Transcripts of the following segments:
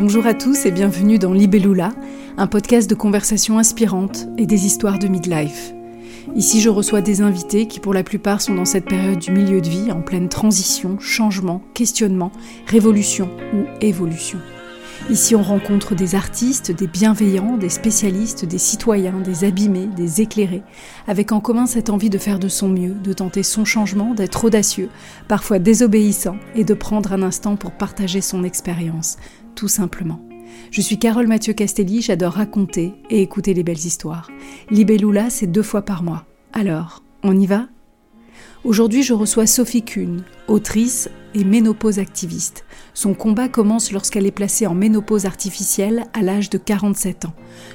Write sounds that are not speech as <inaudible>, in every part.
Bonjour à tous et bienvenue dans Libellula, un podcast de conversations inspirantes et des histoires de midlife. Ici, je reçois des invités qui, pour la plupart, sont dans cette période du milieu de vie, en pleine transition, changement, questionnement, révolution ou évolution. Ici, on rencontre des artistes, des bienveillants, des spécialistes, des citoyens, des abîmés, des éclairés, avec en commun cette envie de faire de son mieux, de tenter son changement, d'être audacieux, parfois désobéissant, et de prendre un instant pour partager son expérience, tout simplement. Je suis Carole Mathieu Castelli, j'adore raconter et écouter les belles histoires. Libellula, c'est deux fois par mois. Alors, on y va? Aujourd'hui, je reçois Sophie Kuhn, autrice et ménopause activiste. Son combat commence lorsqu'elle est placée en ménopause artificielle à l'âge de 47 ans.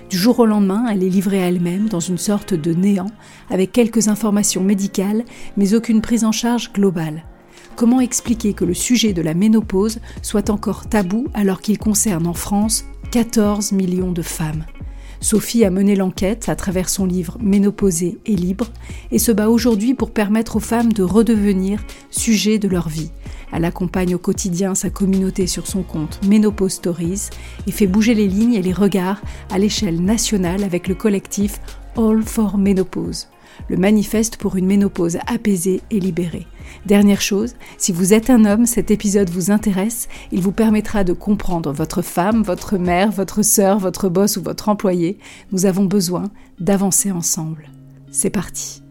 Du jour au lendemain, elle est livrée à elle-même dans une sorte de néant, avec quelques informations médicales, mais aucune prise en charge globale. Comment expliquer que le sujet de la ménopause soit encore tabou alors qu'il concerne en France 14 millions de femmes? Sophie a mené l'enquête à travers son livre Ménopausée et libre et se bat aujourd'hui pour permettre aux femmes de redevenir sujet de leur vie. Elle accompagne au quotidien sa communauté sur son compte Ménopause Stories et fait bouger les lignes et les regards à l'échelle nationale avec le collectif All for Ménopause le manifeste pour une ménopause apaisée et libérée. Dernière chose, si vous êtes un homme, cet épisode vous intéresse, il vous permettra de comprendre votre femme, votre mère, votre sœur, votre boss ou votre employé. Nous avons besoin d'avancer ensemble. C'est parti.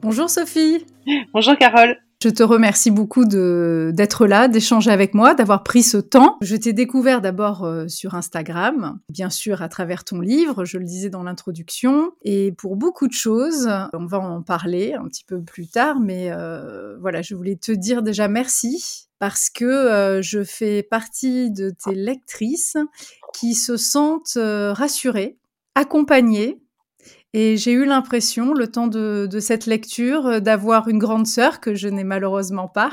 Bonjour Sophie. Bonjour Carole. Je te remercie beaucoup d'être là, d'échanger avec moi, d'avoir pris ce temps. Je t'ai découvert d'abord euh, sur Instagram, bien sûr à travers ton livre, je le disais dans l'introduction, et pour beaucoup de choses, on va en parler un petit peu plus tard, mais euh, voilà, je voulais te dire déjà merci parce que euh, je fais partie de tes lectrices qui se sentent rassurées, accompagnées et j'ai eu l'impression, le temps de, cette lecture, euh, d'avoir une grande sœur que je n'ai malheureusement pas,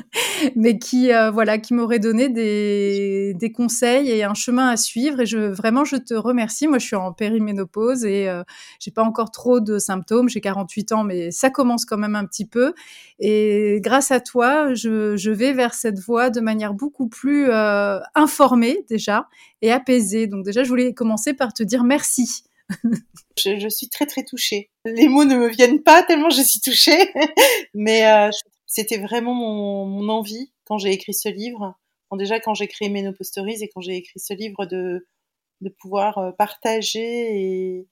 <laughs> mais qui, euh, voilà, qui m'aurait donné des, conseils et un chemin à suivre. Et je, vraiment, je te remercie. Moi, je suis en périménopause et euh, j'ai pas encore trop de symptômes. J'ai 48 ans, mais ça commence quand même un petit peu. Et grâce à toi, je, je vais vers cette voie de manière beaucoup plus informée déjà et apaisée. Donc déjà, je voulais commencer par te dire merci. <laughs> je, suis très très touchée. Les mots ne me viennent pas tellement je suis touchée, <laughs> mais euh, c'était vraiment mon, envie quand j'ai écrit ce livre. déjà quand j'ai créé Ménopause et quand j'ai écrit ce livre de, de pouvoir euh, partager et,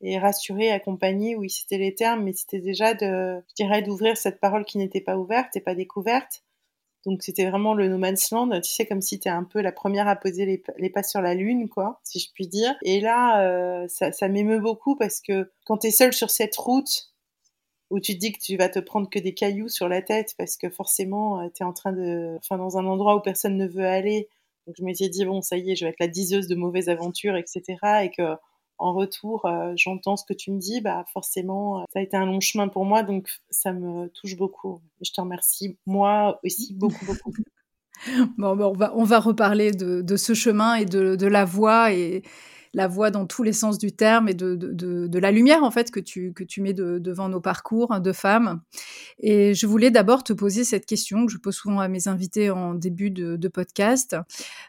et rassurer, accompagner, oui c'était les termes, mais c'était déjà de, je dirais, d'ouvrir cette parole qui n'était pas ouverte et pas découverte donc c'était vraiment le no man's land, tu sais, comme si tu un peu la première à poser les, pas sur la lune, quoi, si je puis dire. Et là, euh, ça, m'émeut beaucoup parce que quand tu es seul sur cette route, où tu te dis que tu vas te prendre que des cailloux sur la tête parce que forcément, euh, tu es en train de... Enfin, dans un endroit où personne ne veut aller. Donc je m'étais dit, bon, ça y est, je vais être la diseuse de mauvaises aventures, etc. Et que en retour, euh, j'entends ce que tu me dis, bah forcément, euh, ça a été un long chemin pour moi, donc ça me touche beaucoup. Je te remercie, moi aussi, <laughs> beaucoup, beaucoup. bon, ben, on, va, on va reparler de, de ce chemin et de, de, la voix et la voix dans tous les sens du terme et de, de la lumière en fait que tu, que tu mets devant nos parcours hein, de femmes. Et je voulais d'abord te poser cette question que je pose souvent à mes invités en début de, podcast.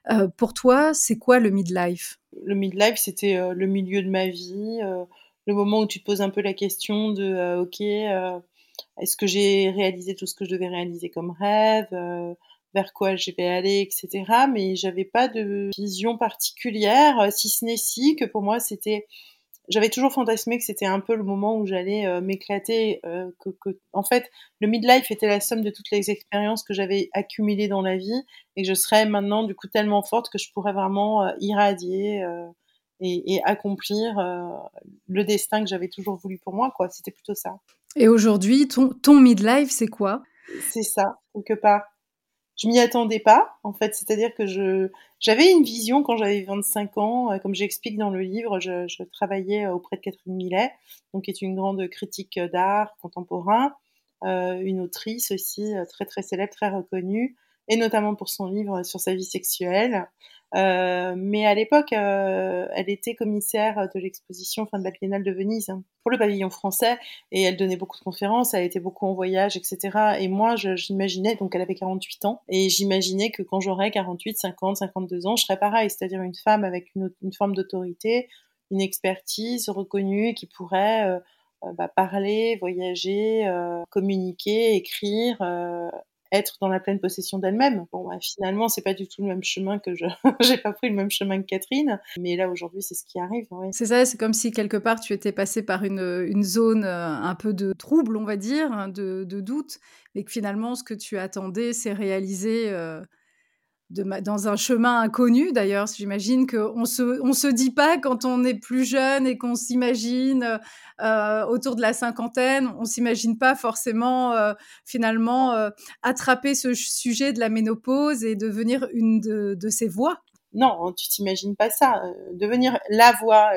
Euh, pour toi, c'est quoi le midlife? Le midlife, c'était euh, le milieu de ma vie, euh, le moment où tu te poses un peu la question de ok, est-ce que j'ai réalisé tout ce que je devais réaliser comme rêve, vers quoi je vais aller, etc. Mais j'avais pas de vision particulière, si ce n'est si que pour moi c'était j'avais toujours fantasmé que c'était un peu le moment où j'allais euh, m'éclater, euh, que, que, en fait, le midlife était la somme de toutes les expériences que j'avais accumulées dans la vie et que je serais maintenant du coup tellement forte que je pourrais vraiment euh, irradier et, et, accomplir le destin que j'avais toujours voulu pour moi, quoi. C'était plutôt ça. Et aujourd'hui, ton, ton midlife, c'est quoi? C'est ça, quelque part je m'y attendais pas, en fait. C'est-à-dire que je, j'avais une vision quand j'avais 25 ans. Euh, comme j'explique dans le livre, je, je, travaillais auprès de Catherine Millet, donc qui est une grande critique d'art contemporain, euh, une autrice aussi euh, très très célèbre, très reconnue. Et notamment pour son livre sur sa vie sexuelle. Euh, mais à l'époque, euh, elle était commissaire de l'exposition fin de la Biennale de Venise pour le pavillon français et elle donnait beaucoup de conférences, elle était beaucoup en voyage, etc. Et moi, j'imaginais, donc elle avait 48 ans, et j'imaginais que quand j'aurais 48, 50, 52 ans, je serais pareil, c'est-à-dire une femme avec une, forme d'autorité, une expertise reconnue qui pourrait euh, bah, parler, voyager, communiquer, écrire, être dans la pleine possession d'elle-même. Bon, bah, finalement, c'est pas du tout le même chemin que je. <laughs> j'ai pas pris le même chemin que Catherine, mais là aujourd'hui, c'est ce qui arrive. C'est ça, c'est comme si quelque part tu étais passé par une, une zone euh, un peu de trouble, on va dire, hein, de, de, doute, mais que finalement, ce que tu attendais, c'est réalisé. Euh, dans un chemin inconnu d'ailleurs. J'imagine qu'on se, on se dit pas quand on est plus jeune et qu'on s'imagine euh, autour de la cinquantaine, on s'imagine pas forcément euh, finalement euh, attraper ce sujet de la ménopause et devenir une de, de ces voix. Non, tu t'imagines pas ça. Devenir la voix,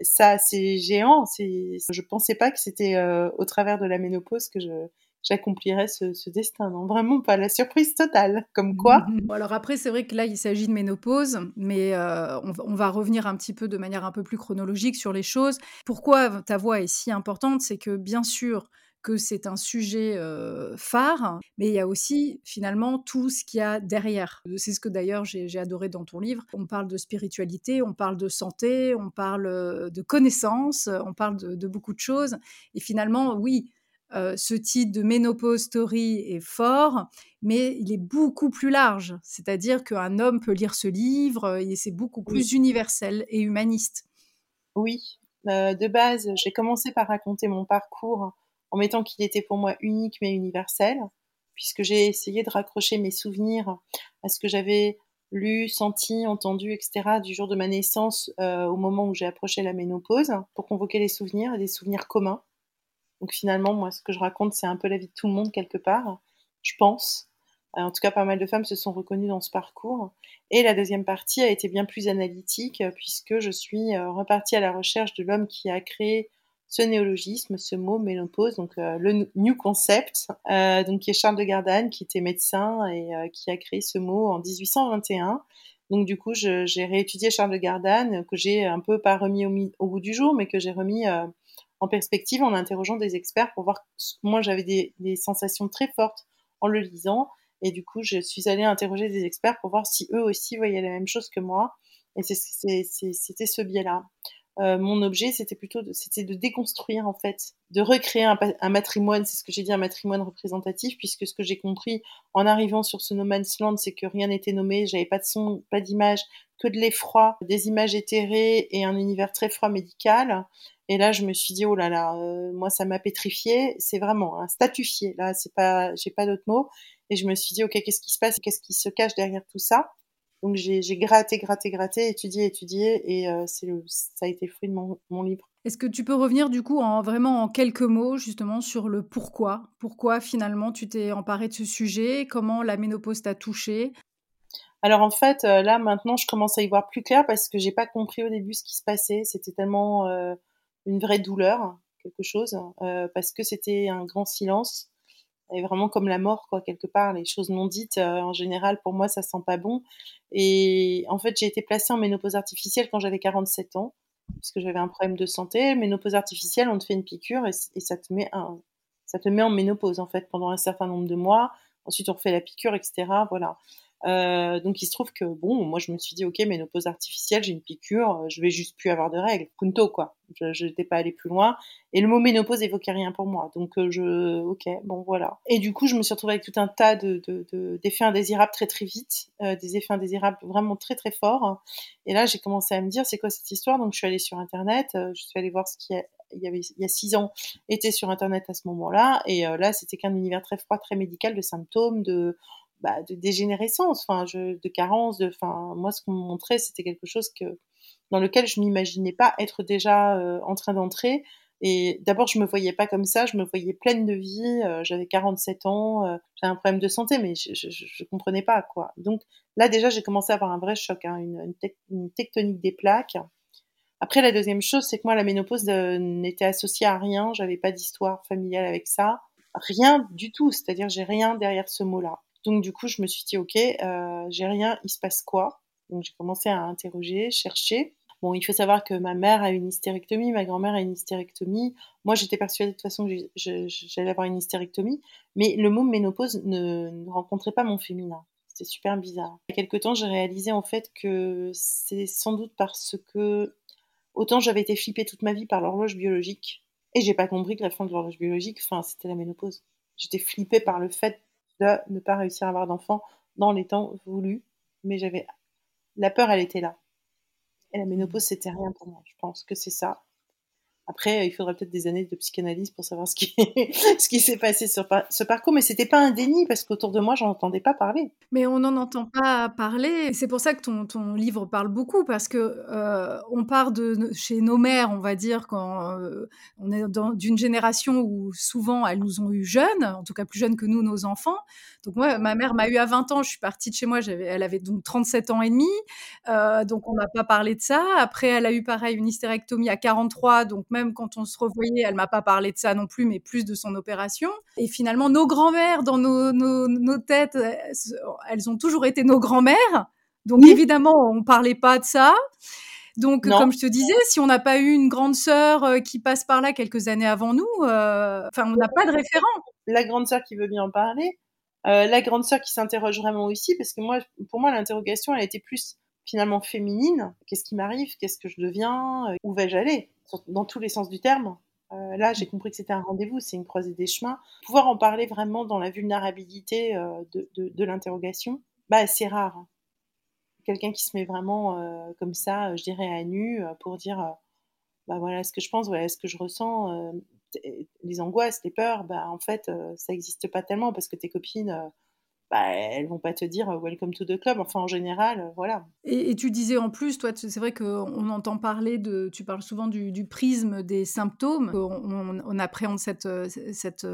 ça c'est géant. Je pensais pas que c'était au travers de la ménopause que je j'accomplirais ce, destin. Non, vraiment pas la surprise totale. Comme quoi. <laughs> Bon, alors après, c'est vrai que là, il s'agit de ménopause, mais euh, on, va revenir un petit peu de manière un peu plus chronologique sur les choses. Pourquoi ta voix est si importante? C'est que bien sûr, que c'est un sujet euh, phare, mais il y a aussi finalement tout ce qu'il y a derrière. C'est ce que d'ailleurs j'ai adoré dans ton livre. On parle de spiritualité, on parle de santé, on parle euh, de connaissances, on parle de beaucoup de choses. Et finalement, oui, euh, ce titre de Ménopause Story est fort, mais il est beaucoup plus large. C'est-à-dire qu'un homme peut lire ce livre euh, et c'est beaucoup plus universel et humaniste. Oui, euh, de base, j'ai commencé par raconter mon parcours en mettant qu'il était pour moi unique mais universel, puisque j'ai essayé de raccrocher mes souvenirs à ce que j'avais lu, senti, entendu, etc. du jour de ma naissance au moment où j'ai approché la ménopause, pour convoquer les souvenirs, des souvenirs communs donc finalement, moi, ce que je raconte, c'est un peu la vie de tout le monde quelque part, je pense. Euh, en tout cas, pas mal de femmes se sont reconnues dans ce parcours. Et la deuxième partie a été bien plus analytique, euh, puisque je suis euh, repartie à la recherche de l'homme qui a créé ce néologisme, ce mot ménopause, donc le new concept, donc qui est Charles de Gardanne, qui était médecin et qui a créé ce mot en 1821. Donc du coup, j'ai réétudié Charles de Gardanne, que j'ai un peu pas remis au, au, bout du jour, mais que j'ai remis en perspective en interrogeant des experts pour voir. Moi, j'avais des, sensations très fortes en le lisant. Et du coup, je suis allée interroger des experts pour voir si eux aussi voyaient la même chose que moi. Et c'était ce biais-là. Euh, mon objet, c'était plutôt de, c'était de déconstruire en fait, de recréer un, un matrimoine. C'est ce que j'ai dit, un matrimoine représentatif, puisque ce que j'ai compris en arrivant sur ce no man's land, c'est que rien n'était nommé, j'avais pas de son, pas d'image, que de l'effroi, des images éthérées et un univers très froid médical. Et là, je me suis dit, oh là là, euh, moi, ça m'a pétrifié. C'est vraiment un statufié. Là, c'est pas, j'ai pas d'autres mots. Et je me suis dit, ok, qu'est-ce qui se passe? Qu'est-ce qui se cache derrière tout ça? Donc, j'ai gratté, gratté, gratté, étudié, étudié. Et euh, ça a été fruit de mon, mon livre. Est-ce que tu peux revenir du coup en vraiment en quelques mots justement sur le pourquoi? Pourquoi finalement tu t'es emparé de ce sujet? Comment la ménopause t'a touché alors en fait, euh, là maintenant, je commence à y voir plus clair parce que j'ai pas compris au début ce qui se passait. C'était tellement une vraie douleur, quelque chose, euh, parce que c'était un grand silence. Et vraiment comme la mort quoi quelque part les choses non dites euh, en général pour moi ça sent pas bon. Et en fait j'ai été placée en ménopause artificielle quand j'avais 47 ans puisque j'avais un problème de santé. Ménopause artificielle on te fait une piqûre et, ça te met ça te met en ménopause en fait pendant un certain nombre de mois. Ensuite on refait la piqûre etc voilà euh, donc il se trouve que bon, moi je me suis dit ok, ménopause artificielle, j'ai une piqûre, je vais juste plus avoir de règles, punto quoi. Je n'étais pas allée plus loin et le mot ménopause évoquait rien pour moi. Donc euh, je ok, bon voilà. Et du coup je me suis retrouvée avec tout un tas de, d'effets indésirables très très vite, euh, des effets indésirables vraiment très très forts. Et là j'ai commencé à me dire c'est quoi cette histoire? Donc je suis allée sur internet, je suis allée voir ce qui il y avait il y a six ans était sur internet à ce moment-là et là c'était qu'un univers très froid très médical de symptômes de bah, de dégénérescence, enfin, de carence, de, moi, ce qu'on me montrait, c'était quelque chose que, dans lequel je m'imaginais pas être déjà euh, en train d'entrer. Et d'abord, je me voyais pas comme ça, je me voyais pleine de vie. Euh, j'avais 47 ans, euh, j'avais un problème de santé, mais je, je, comprenais pas quoi. Donc là, déjà, j'ai commencé à avoir un vrai choc, hein, une, une, tectonique des plaques. Après, la deuxième chose, c'est que moi, la ménopause n'était associée à rien. J'avais pas d'histoire familiale avec ça, rien du tout. C'est-à-dire, j'ai rien derrière ce mot-là Donc du coup, je me suis dit, ok, euh, j'ai rien, il se passe quoi? Donc j'ai commencé à interroger, chercher. Bon, il faut savoir que ma mère a une hystérectomie, ma grand-mère a une hystérectomie. Moi, j'étais persuadée de toute façon que j'allais avoir une hystérectomie, mais le mot ménopause ne, ne rencontrait pas mon féminin. C'était super bizarre. Il y a quelques temps, j'ai réalisé en fait que c'est sans doute parce que autant j'avais été flippée toute ma vie par l'horloge biologique, et j'ai pas compris que la fin de l'horloge biologique, enfin, c'était la ménopause. J'étais flippée par le fait de ne pas réussir à avoir d'enfant dans les temps voulus, mais j'avais la peur, elle était là. Et la ménopause, c'était rien pour moi. Je pense que c'est ça. Après, il faudrait peut-être des années de psychanalyse pour savoir ce qui, <laughs> ce qui s'est passé sur ce parcours, mais c'était pas un déni parce qu'autour de moi, j'en entendais pas parler. Mais on n'en entend pas parler. C'est pour ça que ton, ton, livre parle beaucoup parce que euh, on part de chez nos mères, on va dire, quand euh, on est d'une génération où souvent elles nous ont eu jeunes, en tout cas plus jeunes que nous, nos enfants. Donc moi, ma mère m'a eu à 20 ans, je suis partie de chez moi, elle avait donc 37 ans et demi, euh, donc on n'a pas parlé de ça. Après, elle a eu pareil une hystérectomie à 43, donc même quand on se revoyait, elle m'a pas parlé de ça non plus, mais plus de son opération. Et finalement, nos grands-mères, dans nos, nos, têtes, elles ont toujours été nos grands-mères. Donc évidemment, on parlait pas de ça. Donc, comme je te disais, si on n'a pas eu une grande sœur euh, qui passe par là quelques années avant nous, euh, enfin, on n'a pas de référent. La grande sœur qui veut bien en parler, euh, la grande sœur qui s'interroge vraiment aussi, parce que moi, pour moi, l'interrogation, elle a été plus finalement féminine. Qu'est-ce qui m'arrive? Qu'est-ce que je deviens? Où vais-je aller? Dans tous les sens du terme. Euh, là, j'ai compris que c'était un rendez-vous, c'est une croisée des chemins. Pouvoir en parler vraiment dans la vulnérabilité euh, de, l'interrogation, bah, c'est rare. Hein. Quelqu'un qui se met vraiment euh, comme ça, je dirais à nu, pour dire bah, voilà ce que je pense, voilà ce que je ressens, les angoisses, les peurs, bah, en fait, ça n'existe pas tellement parce que tes copines bah, elles vont pas te dire euh, welcome to the club. Enfin, en général, euh, voilà. Et, tu disais en plus, toi, c'est vrai qu'on entend parler de, tu parles souvent du, prisme des symptômes. On, appréhende cette, euh, cette,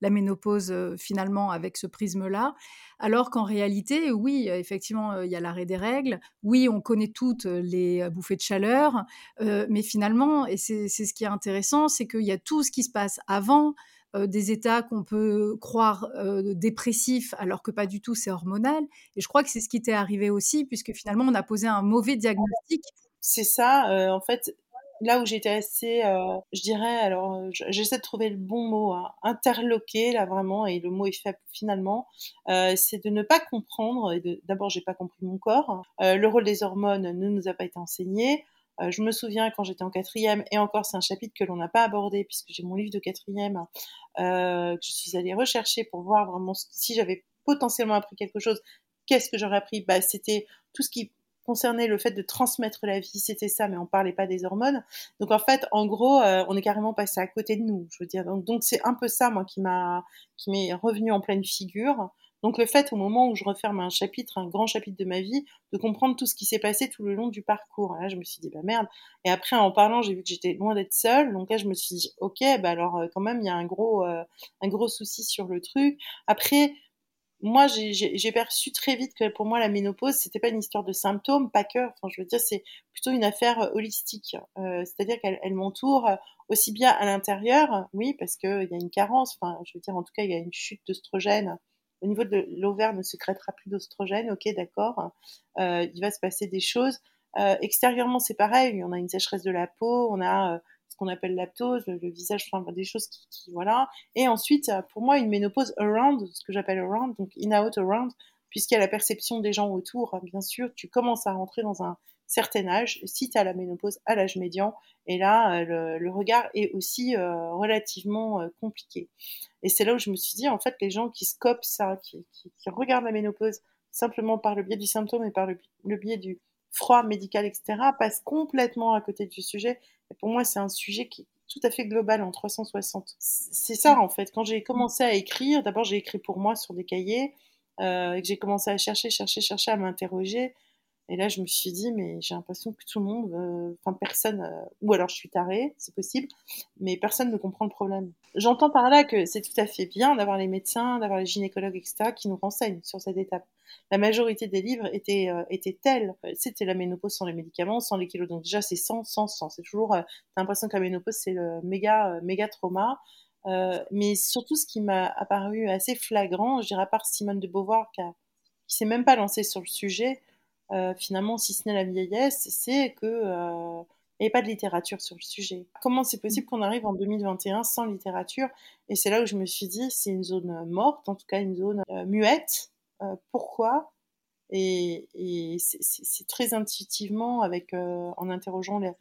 la ménopause finalement avec ce prisme-là. Alors qu'en réalité, oui, effectivement, il y a l'arrêt des règles. Oui, on connaît toutes les bouffées de chaleur. mais finalement, et c'est ce qui est intéressant, c'est qu'il y a tout ce qui se passe avant, euh, des états qu'on peut croire euh, dépressifs alors que pas du tout, c'est hormonal. Et je crois que c'est ce qui t'est arrivé aussi, puisque finalement, on a posé un mauvais diagnostic. C'est ça, euh, en fait, là où j'étais assez, je dirais, alors j'essaie de trouver le bon mot, hein, interloqué là vraiment, et le mot est faible finalement, c'est de ne pas comprendre. D'abord, j'ai pas compris mon corps. le rôle des hormones ne nous a pas été enseigné. Euh, je me souviens quand j'étais en quatrième, et encore c'est un chapitre que l'on n'a pas abordé puisque j'ai mon livre de quatrième euh, que je suis allée rechercher pour voir vraiment si j'avais potentiellement appris quelque chose. Qu'est-ce que j'aurais appris bah, C'était tout ce qui concernait le fait de transmettre la vie, c'était ça, mais on parlait pas des hormones. Donc en fait, en gros, euh, on est carrément passé à côté de nous. Je veux dire, donc c'est un peu ça moi qui m'a qui m'est revenu en pleine figure. Donc le fait, au moment où je referme un chapitre, un grand chapitre de ma vie, de comprendre tout ce qui s'est passé tout le long du parcours. là, je me suis dit, bah merde. Et après, en parlant, j'ai vu que j'étais loin d'être seule. Donc là, je me suis dit, ok, bah alors euh, quand même, il y a un gros, euh, un gros souci sur le truc. Après, moi, j'ai perçu très vite que pour moi, la ménopause, c'était pas une histoire de symptômes, pas que. Enfin, je veux dire, c'est plutôt une affaire euh, holistique. C'est-à-dire qu'elle m'entoure aussi bien à l'intérieur, oui, parce qu'il y a une carence. Enfin, je veux dire, en tout cas, il y a une chute d'œstrogène au niveau de l'ovaire ne sécrétera plus d'ostrogène, ok, d'accord, euh, il va se passer des choses. Euh, extérieurement, c'est pareil, on a une sécheresse de la peau, on a euh, ce qu'on appelle l'aptose, le, visage, enfin, des choses qui, voilà. Et ensuite, pour moi, une ménopause around, ce que j'appelle around, donc in-out around, puisqu'il y a la perception des gens autour, bien sûr, tu commences à rentrer dans un certain âge, si tu as la ménopause à l'âge médian, et là, euh, le, regard est aussi euh, relativement euh, compliqué. Et c'est là où je me suis dit, en fait, les gens qui scopent ça, qui, regardent la ménopause simplement par le biais du symptôme et par le, biais du froid médical, etc., passent complètement à côté du sujet. Et pour moi, c'est un sujet qui est tout à fait global en 360. C'est ça, en fait. Quand j'ai commencé à écrire, d'abord, j'ai écrit pour moi sur des cahiers, euh, que j'ai commencé à chercher, chercher, chercher, à m'interroger. Et là, je me suis dit, mais j'ai l'impression que tout le monde, enfin personne, euh, ou alors je suis tarée, c'est possible, mais personne ne comprend le problème. J'entends par là que c'est tout à fait bien d'avoir les médecins, d'avoir les gynécologues, etc., qui nous renseignent sur cette étape. La majorité des livres étaient, euh, tels. C'était la ménopause sans les médicaments, sans les kilos. Donc déjà, c'est sans, sans, sans. C'est toujours, euh, t'as l'impression que la ménopause, c'est le méga, méga trauma. mais surtout, ce qui m'a apparu assez flagrant, je dirais à part Simone de Beauvoir qui, a, qui s'est même pas lancée sur le sujet, finalement, si ce n'est la vieillesse, c'est que n'y avait pas de littérature sur le sujet. Comment c'est possible qu'on arrive en 2021 sans littérature? Et c'est là où je me suis dit, c'est une zone morte, en tout cas une zone euh, muette. Euh, pourquoi? Et, c'est très intuitivement, avec, euh, en interrogeant les,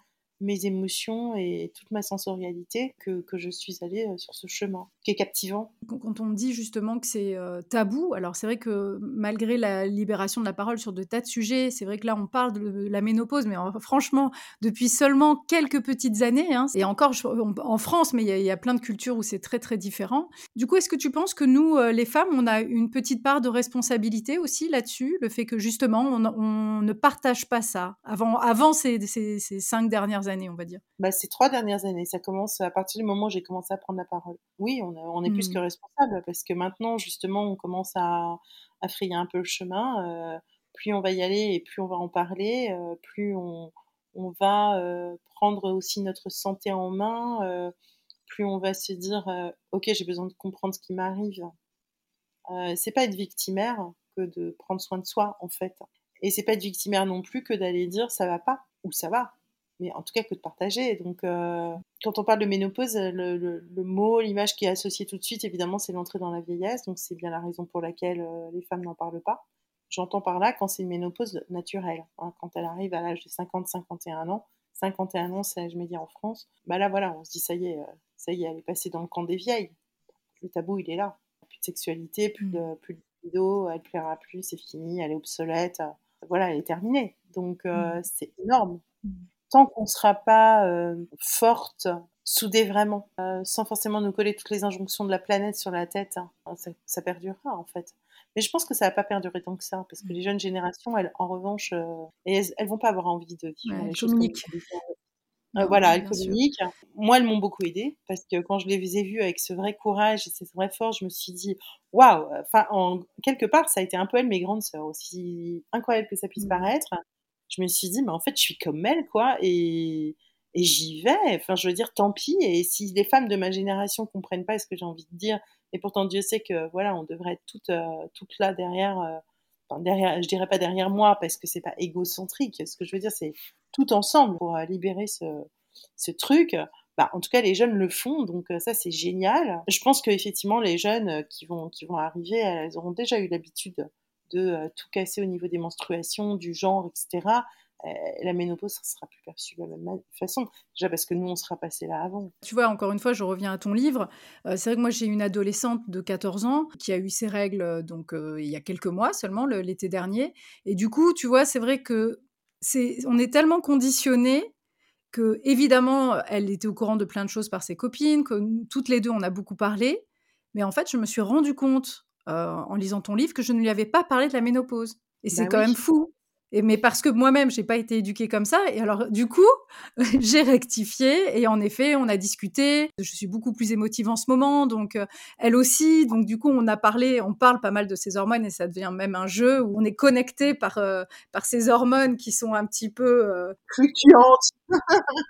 mes émotions et toute ma sensorialité que, que je suis allée euh, sur ce chemin, qui est captivant. Quand on dit justement que c'est euh, tabou, alors c'est vrai que malgré la libération de la parole sur de tas de sujets, c'est vrai que là on parle de la ménopause, mais franchement, depuis seulement quelques petites années, hein, et encore en France, mais il y, a plein de cultures où c'est très très différent. Du coup, est-ce que tu penses que nous, euh, les femmes, on a une petite part de responsabilité aussi là-dessus, le fait que justement on, ne partage pas ça avant, avant ces, ces, ces cinq dernières années? On va dire bah, Ces trois dernières années, ça commence à partir du moment où j'ai commencé à prendre la parole. Oui, on, est plus que mmh. responsable parce que maintenant, justement, on commence à, frayer un peu le chemin. Euh, plus on va y aller et plus on va en parler, euh, plus on, va euh, prendre aussi notre santé en main, plus on va se dire Ok, j'ai besoin de comprendre ce qui m'arrive. c'est pas être victimaire que de prendre soin de soi, en fait. Et c'est pas être victimaire non plus que d'aller dire ça va pas ou ça va mais en tout cas que de partager. Donc, euh, quand on parle de ménopause, le, mot, l'image qui est associée tout de suite, évidemment, c'est l'entrée dans la vieillesse. Donc, c'est bien la raison pour laquelle euh, les femmes n'en parlent pas. J'entends par là quand c'est une ménopause naturelle, hein, quand elle arrive à l'âge de 50-51 ans. 51 ans, c'est me dis en France. Bah là, voilà, on se dit ça y est, euh, ça y est, elle est passée dans le camp des vieilles. Le tabou, il est là. Plus de sexualité, plus de, mmh. plus de vidéo, elle plaira plus, c'est fini, elle est obsolète. Voilà, elle est terminée. Donc, mmh. c'est énorme. Tant qu'on ne sera pas euh, forte, soudée vraiment, euh, sans forcément nous coller toutes les injonctions de la planète sur la tête, hein, ça, perdurera en fait. Mais je pense que ça va pas perdurer tant que ça, parce que mm. les jeunes générations, elles, en revanche, euh, elles, elles, vont pas avoir envie de vivre les choses voilà, elles communiquent. Moi, elles m'ont beaucoup aidé parce que quand je les ai vues avec ce vrai courage et cette vraie force, je me suis dit, waouh, enfin, en quelque part, ça a été un peu elles mes grandes sœurs, aussi incroyable que ça puisse mm. paraître je me suis dit, mais en fait, je suis comme elle, quoi, et, et j'y vais. Enfin, je veux dire, tant pis. Et si les femmes de ma génération comprennent pas ce que j'ai envie de dire, et pourtant Dieu sait que voilà, on devrait être toutes, euh, toutes là derrière, euh, enfin, derrière, je dirais pas derrière moi parce que c'est pas égocentrique. Ce que je veux dire, c'est tout ensemble pour euh, libérer ce, ce truc. Bah, en tout cas, les jeunes le font, donc ça c'est génial. Je pense qu'effectivement, les jeunes qui vont, qui vont arriver, elles auront déjà eu l'habitude de euh, tout casser au niveau des menstruations, du genre, etc., euh, la ménopause ne sera plus perçue de la même façon. Déjà parce que nous, on sera passé là avant. Tu vois, encore une fois, je reviens à ton livre. Euh, c'est vrai que moi, j'ai une adolescente de 14 ans qui a eu ses règles donc il y a quelques mois seulement, l'été dernier. Et du coup, tu vois, c'est vrai que c'est, on est tellement conditionné que, évidemment, elle était au courant de plein de choses par ses copines, que toutes les deux, on a beaucoup parlé. Mais en fait, je me suis rendu compte en lisant ton livre que je ne lui avais pas parlé de la ménopause. Et c'est bah quand même fou mais parce que moi-même, j'ai pas été éduquée comme ça. Et alors, du coup, <laughs> j'ai rectifié. Et en effet, on a discuté. Je suis beaucoup plus émotive en ce moment. Donc, euh, elle aussi. Donc, du coup, on a parlé, on parle pas mal de ces hormones et ça devient même un jeu où on est connecté par, euh, par ces hormones qui sont un petit peu euh, fluctuantes.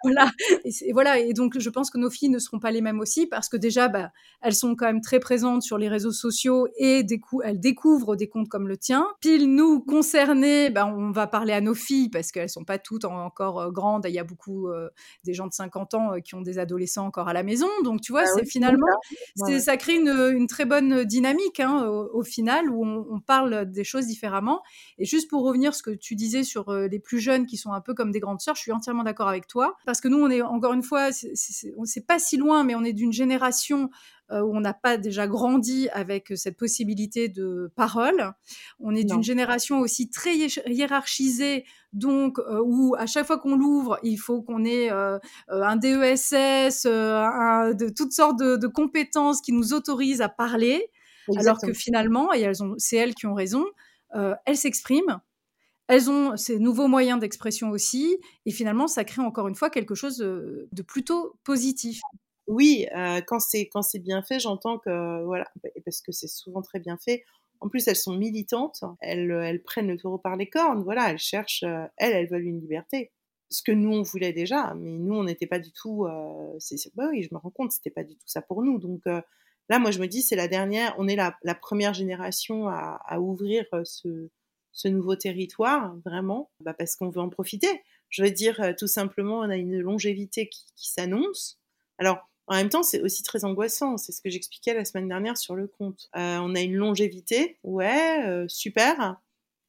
Voilà. Et, voilà. Et donc, je pense que nos filles ne seront pas les mêmes aussi parce que déjà, bah, elles sont quand même très présentes sur les réseaux sociaux et elles découvrent des comptes comme le tien. Pile, nous, concernés, bah, on va parler à nos filles parce qu'elles sont pas toutes encore euh, grandes. Il y a beaucoup euh, des gens de 50 ans euh, qui ont des adolescents encore à la maison. Donc, tu vois, bah c'est finalement, ça crée une, très bonne dynamique hein, au, final où on, parle des choses différemment. Et juste pour revenir ce que tu disais sur les plus jeunes qui sont un peu comme des grandes sœurs, je suis entièrement d'accord avec toi parce que nous, on est encore une fois, c'est pas si loin, mais on est d'une génération euh, où on n'a pas déjà grandi avec cette possibilité de parole. On est d'une génération aussi très hiérarchisée, donc euh, où à chaque fois qu'on l'ouvre, il faut qu'on ait euh, un DESS, de toutes sortes de, compétences qui nous autorisent à parler, alors que finalement, et elles ont, c'est elles qui ont raison, elles s'expriment. Elles ont ces nouveaux moyens d'expression aussi, et finalement, ça crée encore une fois quelque chose de plutôt positif. Oui, euh, quand c'est quand c'est bien fait, j'entends que voilà, parce que c'est souvent très bien fait. En plus, elles sont militantes, elles, elles prennent le taureau par les cornes. Voilà, elles cherchent, euh, elles, elles veulent une liberté. ce que nous on voulait déjà, mais nous on n'était pas du tout. c'est, bah oui, je me rends compte, c'était pas du tout ça pour nous. Donc là, moi je me dis, c'est la dernière, on est la, la première génération à, à ouvrir ce, ce nouveau territoire, vraiment, bah parce qu'on veut en profiter. Je veux dire, tout simplement, on a une longévité qui, qui s'annonce. Alors, en même temps, c'est aussi très angoissant. C'est ce que j'expliquais la semaine dernière sur le compte. Euh, on a une longévité, ouais, euh, super.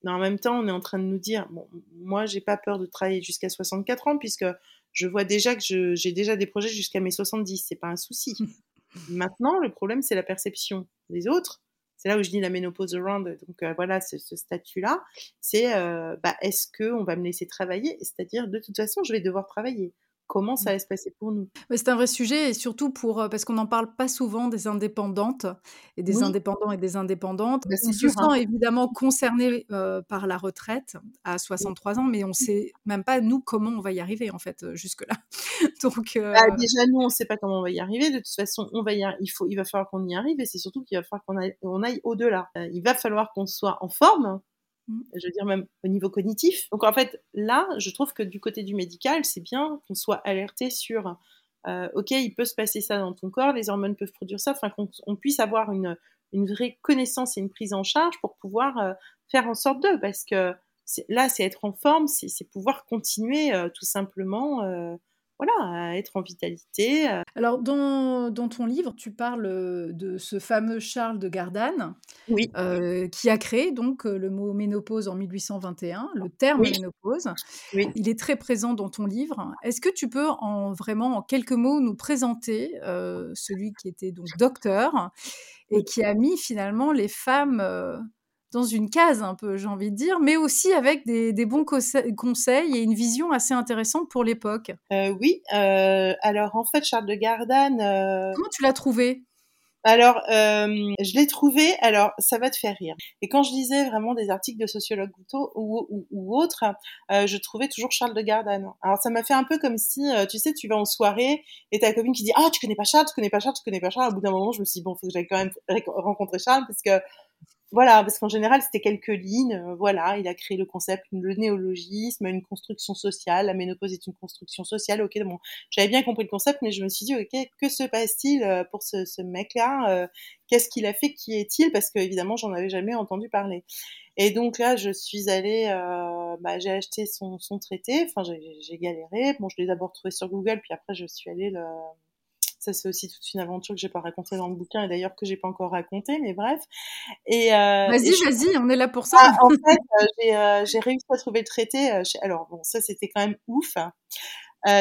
Mais en même temps, on est en train de nous dire, bon, moi, j'ai pas peur de travailler jusqu'à 64 ans puisque je vois déjà que j'ai déjà des projets jusqu'à mes 70. C'est pas un souci. <laughs> Maintenant, le problème, c'est la perception des autres. C'est là où je dis la ménopause around. Donc euh, voilà, ce, statut-là, c'est bah, est-ce que on va me laisser travailler? C'est-à-dire, de toute façon, je vais devoir travailler comment ça mmh. va se passer pour nous? C'est un vrai sujet et surtout pour euh, parce qu'on n'en parle pas souvent des indépendantes et des indépendants et des indépendantes. Bah, on se sent hein. évidemment concerné euh, par la retraite à 63 ans, mais on sait même pas nous comment on va y arriver en fait euh, jusque là. <laughs> Donc bah, déjà nous on ne sait pas comment on va y arriver. De toute façon on va y il faut il va falloir qu'on y arrive et c'est surtout qu'il va falloir qu'on aille, aille au-delà. il va falloir qu'on soit en forme Mmh. Je veux dire même au niveau cognitif. Donc en fait, là, je trouve que du côté du médical, c'est bien qu'on soit alerté sur, euh, ok, il peut se passer ça dans ton corps, les hormones peuvent produire ça, enfin qu'on puisse avoir une, une, vraie connaissance et une prise en charge pour pouvoir euh, faire en sorte d'eux, parce que là, c'est être en forme, c'est pouvoir continuer euh, tout simplement voilà, à être en vitalité. Euh. Alors, dans, dans, ton livre, tu parles euh, de ce fameux Charles de Gardanne, oui. Euh, qui a créé donc le mot ménopause en 1821, le terme ménopause. Oui. Il est très présent dans ton livre. Est-ce que tu peux en vraiment en quelques mots nous présenter celui qui était donc docteur et qui a mis finalement les femmes dans une case un peu, j'ai envie de dire, mais aussi avec des, bons conseils et une vision assez intéressante pour l'époque. Euh, oui, euh, alors en fait, Charles de Gardanne... Euh, Comment tu l'as trouvé? alors, je l'ai trouvé. Alors, ça va te faire rire. Et quand je lisais vraiment des articles de sociologues ou, ou, ou autres, je trouvais toujours Charles de Gardanne. Alors, ça m'a fait un peu comme si, tu sais, tu vas en soirée et ta copine qui dit ah tu connais pas Charles, tu connais pas Charles, tu connais pas Charles. Au bout d'un moment, je me suis dit bon, faut que j'aille quand même rencontrer Charles parce que voilà, parce qu'en général, c'était quelques lignes. Euh, voilà, il a créé le concept, le néologisme, une construction sociale. La ménopause est une construction sociale. Ok, bon, j'avais bien compris le concept, mais je me suis dit, ok, que se passe-t-il euh, pour ce, ce mec-là euh, Qu'est-ce qu'il a fait Qui est-il Parce que évidemment, j'en avais jamais entendu parler. Et donc là, je suis allée, bah, j'ai acheté son, traité. Enfin, j'ai galéré. Bon, je l'ai d'abord trouvé sur Google, puis après, je suis allée le ça, c'est aussi toute une aventure que j'ai pas racontée dans le bouquin et d'ailleurs que j'ai pas encore racontté, mais bref. Et euh, vas-y, vas-y, on est là pour ça. Ah, en <laughs> fait, euh, euh, j'ai réussi à trouver le traité. Alors bon, ça c'était quand même ouf. Hein.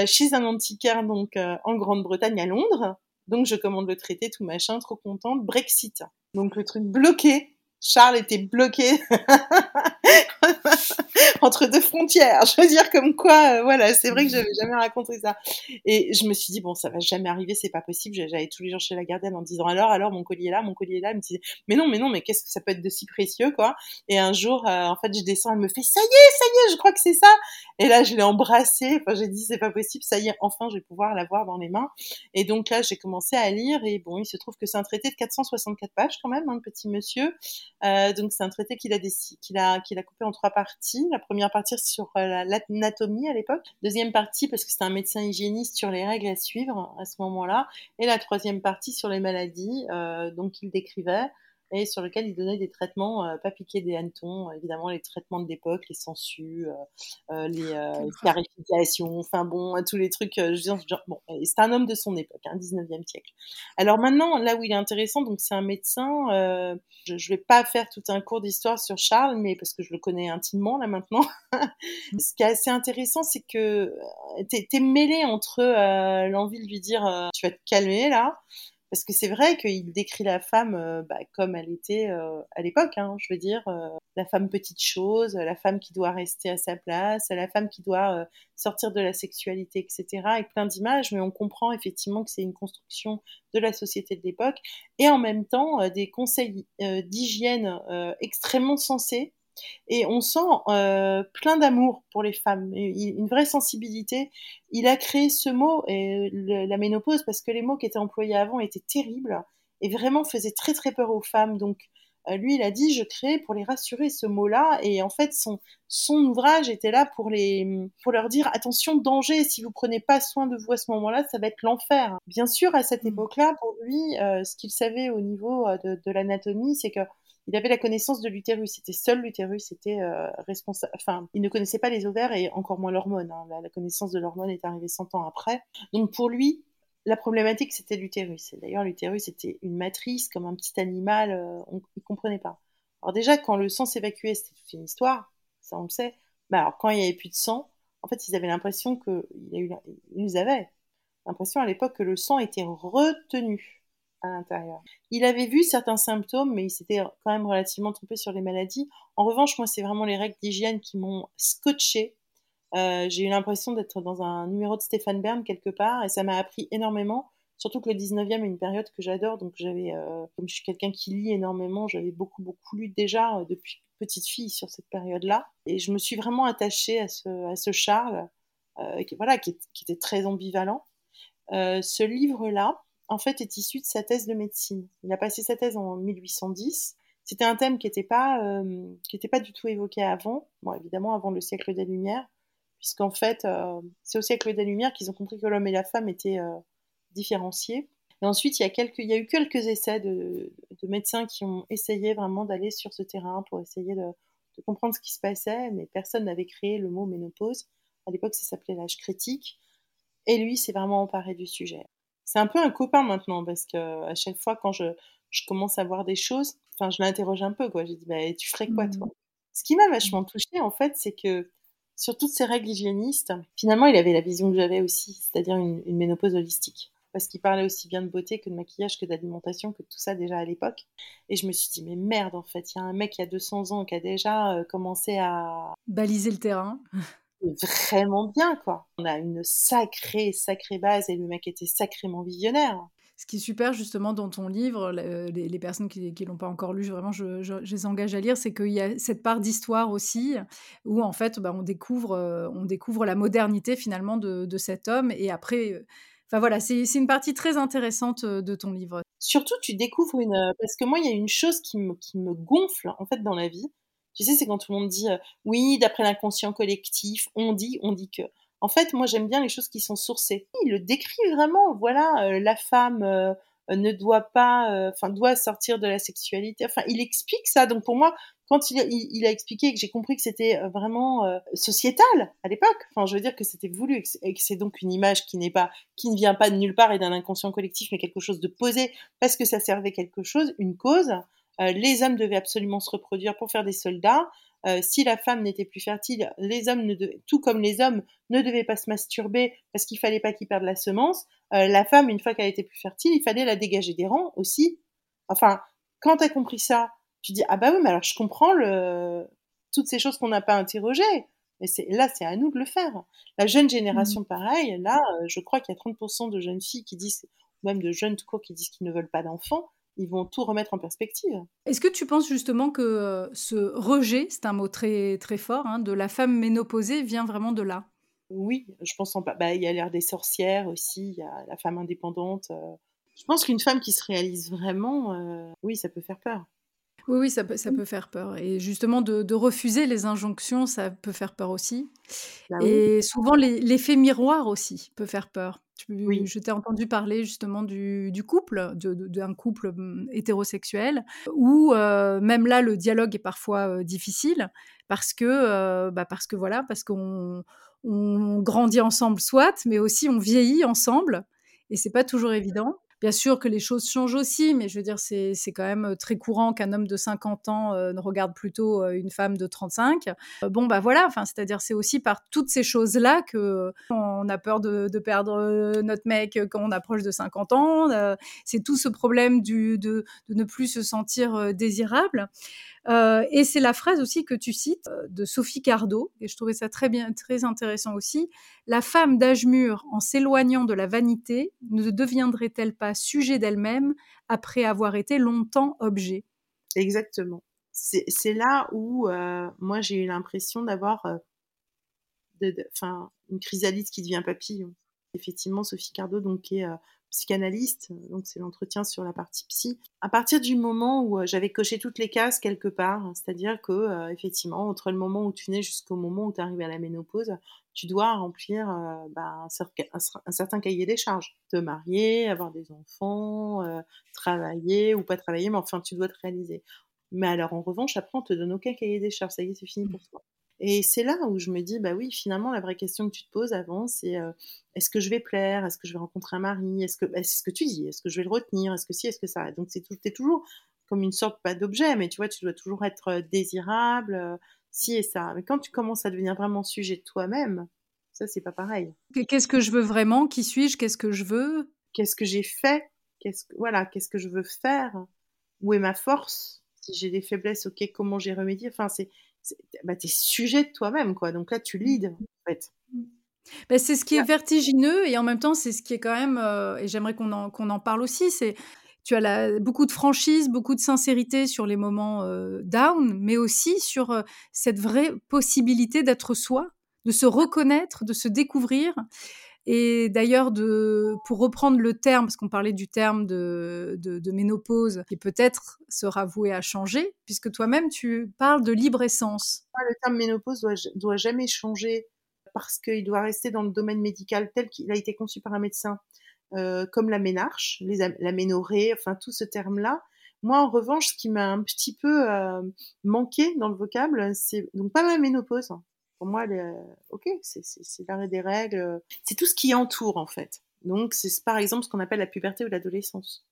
chez un antiquaire donc en Grande-Bretagne à Londres. Donc je commande le traité, tout machin, trop contente. Brexit. Donc le truc bloqué. Charles était bloqué <laughs> <laughs> entre deux frontières. Je veux dire, comme quoi, euh, voilà, c'est vrai que j'avais jamais raconté ça. Et je me suis dit, bon, ça va jamais arriver, c'est pas possible. J'allais tous les jours chez la gardienne en disant, alors, alors, mon collier est là, mon collier est là. Elle me disait, mais non, mais non, mais qu'est-ce que ça peut être de si précieux, quoi? Et un jour, euh, en fait, je descends, elle me fait, ça y est, ça y est, je crois que c'est ça. Et là, je l'ai embrassé. Enfin, j'ai dit, c'est pas possible, ça y est, enfin, je vais pouvoir l'avoir dans les mains. Et donc là, j'ai commencé à lire. Et bon, il se trouve que c'est un traité de 464 pages quand même, un hein, petit monsieur. Euh, donc c'est un traité qu'il a, qu'il a, qu'il a coupé en trois parties. La première partie sur euh, l'anatomie à l'époque. Deuxième partie parce que c'était un médecin hygiéniste sur les règles à suivre à ce moment-là. Et la troisième partie sur les maladies, euh, il décrivait et sur lequel il donnait des traitements, euh, pas piquer des hannetons, évidemment les traitements de l'époque, les sangsues, euh, euh, les, clarifications, enfin bon, tous les trucs. bon, c'est un homme de son époque, hein, 19e siècle. Alors maintenant, là où il est intéressant, donc c'est un médecin. je, ne vais pas faire tout un cours d'histoire sur Charles, mais parce que je le connais intimement là maintenant. Ce qui est assez intéressant, c'est que tu es, mêlé entre l'envie de lui dire, tu vas te calmer là parce que c'est vrai qu'il décrit la femme euh, bah, comme elle était euh, à l'époque, hein, je veux dire, euh, la femme petite chose, la femme qui doit rester à sa place, la femme qui doit sortir de la sexualité, etc., avec plein d'images, mais on comprend effectivement que c'est une construction de la société de l'époque, et en même temps des conseils d'hygiène extrêmement sensés, et on sent euh, plein d'amour pour les femmes, une vraie sensibilité. Il a créé ce mot, et la ménopause, parce que les mots qui étaient employés avant étaient terribles et vraiment faisaient très très peur aux femmes. Donc euh, lui, il a dit je crée pour les rassurer ce mot-là. Et en fait, son, son ouvrage était là pour, les, pour leur dire attention, danger, si vous prenez pas soin de vous à ce moment-là, ça va être l'enfer. Bien sûr, à cette mmh. époque-là, pour lui, euh, ce qu'il savait au niveau de, de l'anatomie, c'est que il avait la connaissance de l'utérus. C'était seul l'utérus, c'était responsable. Enfin, il ne connaissait pas les ovaires et encore moins l'hormone. Hein. La, connaissance de l'hormone est arrivée 100 ans après. Donc pour lui, la problématique, c'était l'utérus. Et d'ailleurs, l'utérus était une matrice, comme un petit animal, euh, on ne comprenait pas. Alors déjà, quand le sang s'évacuait, c'était toute une histoire, ça on le sait. Mais alors, quand il n'y avait plus de sang, en fait, ils avaient l'impression que... Ils nous avaient l'impression à l'époque que le sang était retenu à l'intérieur. Il avait vu certains symptômes, mais il s'était quand même relativement trompé sur les maladies. En revanche, moi, c'est vraiment les règles d'hygiène qui m'ont scotché euh, j'ai eu l'impression d'être dans un numéro de Stéphane Bern quelque part et ça m'a appris énormément. Surtout que le 19e est une période que j'adore, donc j'avais, euh, comme je suis quelqu'un qui lit énormément, j'avais beaucoup beaucoup lu déjà euh, depuis petite fille sur cette période-là, et je me suis vraiment attachée à ce, à ce Charles, voilà, qui, était très ambivalent. ce livre-là, en fait, est issu de sa thèse de médecine. Il a passé sa thèse en 1810. C'était un thème qui n'était pas, était pas du tout évoqué avant, bon, évidemment avant le siècle des Lumières, puisqu'en fait, euh, c'est au siècle des Lumières qu'ils ont compris que l'homme et la femme étaient euh, différenciés. Et ensuite, il y, a eu quelques essais de, médecins qui ont essayé vraiment d'aller sur ce terrain pour essayer de, comprendre ce qui se passait, mais personne n'avait créé le mot ménopause. À l'époque, ça s'appelait l'âge critique. Et lui, s'est vraiment emparé du sujet. C'est un peu un copain maintenant, parce que à chaque fois, quand je, commence à voir des choses, enfin, je l'interroge un peu, quoi. J'ai dit, bah, tu ferais quoi, toi? Mmh. Ce qui m'a vachement touchée, en fait, c'est que sur toutes ces règles hygiénistes, finalement, il avait la vision que j'avais aussi, c'est-à-dire une, ménopause holistique. Parce qu'il parlait aussi bien de beauté que de maquillage, que d'alimentation, que de tout ça déjà à l'époque. Et je me suis dit, mais merde, en fait, il y a un mec qui a 200 ans qui a déjà euh, commencé à. Baliser le terrain. Vraiment bien, quoi. On a une sacrée, sacrée base et le mec était sacrément visionnaire ce qui est super justement dans ton livre, les, personnes qui ne l'ont pas encore lu, vraiment, je, les engage à lire, c'est qu'il y a cette part d'histoire aussi, où en fait, bah, on, découvre, euh, on découvre la modernité finalement de, cet homme. Et après, euh, enfin voilà, c'est une partie très intéressante euh, de ton livre. Surtout, tu découvres une... Parce que moi, il y a une chose qui me, qui me gonfle en fait dans la vie. Tu sais, c'est quand tout le monde dit, oui, d'après l'inconscient collectif, on dit, on dit que. En fait, moi, j'aime bien les choses qui sont sourcées. Il le décrit vraiment. Voilà, euh, la femme euh, ne doit pas, euh, enfin, doit sortir de la sexualité. Enfin, il explique ça. Donc, pour moi, quand il, il, a expliqué que j'ai compris que c'était vraiment sociétal à l'époque. Enfin, je veux dire que c'était voulu et que c'est donc une image qui n'est pas, qui ne vient pas de nulle part et d'un inconscient collectif, mais quelque chose de posé parce que ça servait quelque chose, une cause. Les hommes devaient absolument se reproduire pour faire des soldats. Euh, si la femme n'était plus fertile, les hommes, ne tout comme les hommes, ne devaient pas se masturber parce qu'il fallait pas qu'ils perdent la semence. Euh, la femme, une fois qu'elle était plus fertile, il fallait la dégager des rangs aussi. Enfin, quand tu as compris ça, tu dis ah bah oui, mais alors je comprends le... toutes ces choses qu'on n'a pas interrogées. Et c'est là, c'est à nous de le faire. La jeune génération, mmh. pareil. Là, euh, je crois qu'il y a 30% de jeunes filles qui disent, même de jeunes tout court, qui disent qu'ils ne veulent pas d'enfants ils vont tout remettre en perspective. Est-ce que tu penses justement que euh, ce rejet, c'est un mot très, très fort, hein, de la femme ménopausée vient vraiment de là? Oui, je pense en bah, il y a l'air des sorcières aussi, il y a la femme indépendante. Euh. Je pense qu'une femme qui se réalise vraiment, euh, oui, ça peut faire peur. Oui, oui, ça peut, ça peut faire peur. Et justement, de, refuser les injonctions, ça peut faire peur aussi. Bah et souvent, l'effet miroir aussi peut faire peur. Oui. Je t'ai entendu parler justement du, couple, d'un couple mmh, hétérosexuel, où euh, même là, le dialogue est parfois euh, difficile, parce que, euh, bah parce que voilà, parce qu'on on grandit ensemble, soit, mais aussi on vieillit ensemble, et c'est pas toujours évident. Bien sûr que les choses changent aussi, mais je veux dire, c'est quand même très courant qu'un homme de 50 ans ne regarde plutôt une femme de 35. bon, bah voilà, c'est-à-dire, c'est aussi par toutes ces choses-là que on a peur de, perdre notre mec quand on approche de 50 ans. c'est tout ce problème de, de, ne plus se sentir désirable. Euh, et c'est la phrase aussi que tu cites euh, de Sophie Cardo, et je trouvais ça très bien, très intéressant aussi. La femme d'âge mûr, en s'éloignant de la vanité, ne deviendrait-elle pas sujet d'elle-même après avoir été longtemps objet? Exactement. C'est là où euh, moi j'ai eu l'impression d'avoir une chrysalide qui devient papillon. Effectivement, Sophie Cardo, donc, est psychanalyste, donc c'est l'entretien sur la partie psy. À partir du moment où j'avais coché toutes les cases quelque part, c'est-à-dire que effectivement entre le moment où tu nais jusqu'au moment où tu arrives à la ménopause, tu dois remplir bah, un, certain cahier des charges, te marier, avoir des enfants, travailler ou pas travailler, mais enfin tu dois te réaliser. Mais alors en revanche, après on te donne aucun cahier des charges, ça y est, c'est fini pour toi. Et c'est là où je me dis, bah oui, finalement, la vraie question que tu te poses avant, c'est euh, est-ce que je vais plaire? Est-ce que je vais rencontrer un mari? Est-ce que, bah, c'est ce que tu dis? Est-ce que je vais le retenir? Est-ce que si? Est-ce que ça? Donc, c'est tout, es toujours comme une sorte, pas d'objet, mais tu vois, tu dois toujours être euh, désirable, euh, si et ça. Mais quand tu commences à devenir vraiment sujet de toi-même, ça, c'est pas pareil. Qu'est-ce que je veux vraiment? Qui suis-je? Qu'est-ce que je veux? Qu'est-ce que j'ai fait? Qu'est-ce que, voilà, qu'est-ce que je veux faire? Où est ma force? Si j'ai des faiblesses, ok, comment j'ai remédié? Enfin, c'est bah, es sujet de toi-même, quoi. Donc là, tu leads, en fait. Bah, c'est ce qui est vertigineux et en même temps, c'est ce qui est quand même, euh, et j'aimerais qu'on en, en parle aussi, c'est tu as la, beaucoup de franchise, beaucoup de sincérité sur les moments euh, down, mais aussi sur euh, cette vraie possibilité d'être soi, de se reconnaître, de se découvrir. Et d'ailleurs, pour reprendre le terme, parce qu'on parlait du terme de, ménopause, qui peut-être sera voué à changer, puisque toi-même, tu parles de libre essence. Le terme ménopause doit, doit jamais changer parce qu'il doit rester dans le domaine médical tel qu'il a été conçu par un médecin, euh, comme la ménarche, la ménorrhée, enfin tout ce terme-là. Moi, en revanche, ce qui m'a un petit peu euh, manqué dans le vocable, c'est donc pas la ménopause, pour moi, ok, c'est l'arrêt des règles, c'est tout ce qui entoure en fait. Donc, c'est par exemple ce qu'on appelle la puberté ou l'adolescence.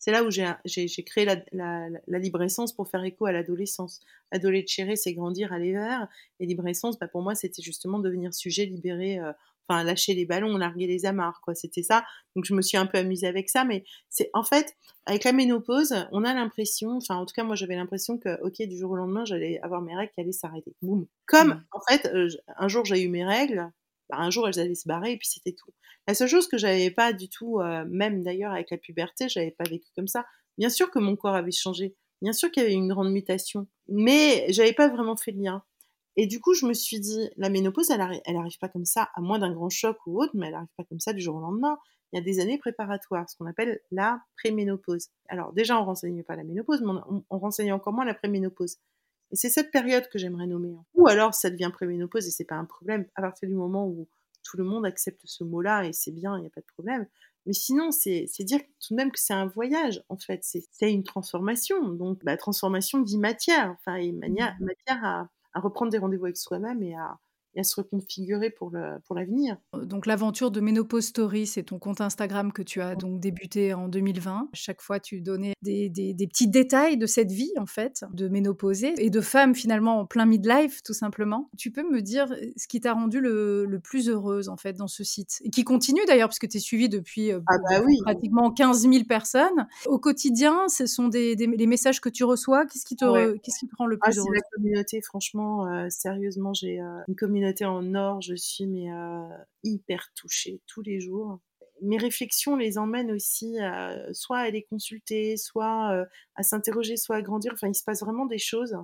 C'est là où j'ai créé la, la, libre essence pour faire écho à l'adolescence. Adolescere, c'est grandir, aller vers. Et libre essence, bah, pour moi, c'était justement devenir sujet, libéré, euh, enfin lâcher les ballons, larguer les amarres, quoi. C'était ça. Donc je me suis un peu amusée avec ça, mais c'est en fait avec la ménopause, on a l'impression, enfin en tout cas moi j'avais l'impression que ok du jour au lendemain j'allais avoir mes règles qui allaient s'arrêter. Boum. Comme mmh. en fait euh, un jour j'ai eu mes règles, bah, un jour elles allaient se barrer et puis c'était tout. La seule chose que j'avais pas du tout, euh, même d'ailleurs avec la puberté, j'avais pas vécu comme ça. Bien sûr que mon corps avait changé, bien sûr qu'il y avait une grande mutation, mais j'avais pas vraiment fait le lien. Et du coup, je me suis dit, la ménopause, elle n'arrive elle arrive pas comme ça, à moins d'un grand choc ou autre, mais elle n'arrive pas comme ça du jour au lendemain. Il y a des années préparatoires, ce qu'on appelle la préménopause. Alors déjà, on renseigne pas la ménopause, mais on, renseigne encore moins la préménopause. Et c'est cette période que j'aimerais nommer. Ou alors, ça devient préménopause et c'est pas un problème à partir du moment où tout le monde accepte ce mot-là et c'est bien, il n'y a pas de problème. Mais sinon, c'est dire tout de même que c'est un voyage, en fait. C'est une transformation. Donc, la bah, transformation dit matière, enfin, mmh. matière à, à reprendre des rendez-vous avec soi-même et à, et à se reconfigurer pour l'avenir. Pour euh, donc l'aventure de Ménopause Story, c'est ton compte Instagram que tu as donc débuté en 2020. Chaque fois, tu donnais des, des, petits détails de cette vie, en fait, de ménopausée et de femme finalement en plein midlife, tout simplement. Tu peux me dire ce qui t'a rendu le, le, plus heureuse, en fait, dans ce site Et qui continue d'ailleurs, puisque tu es suivie depuis euh, ah bah oui. pratiquement 15 000 personnes. Au quotidien, ce sont des, les messages que tu reçois. Qu'est-ce qui, te, qu'est-ce qui te rend le ah, plus heureuse? la communauté, franchement, euh, sérieusement, j'ai une communauté en or, je suis mais euh, hyper touchée tous les jours. Mes réflexions les emmènent aussi à, soit à aller consulter, soit euh, à s'interroger, soit à grandir. Enfin, il se passe vraiment des choses.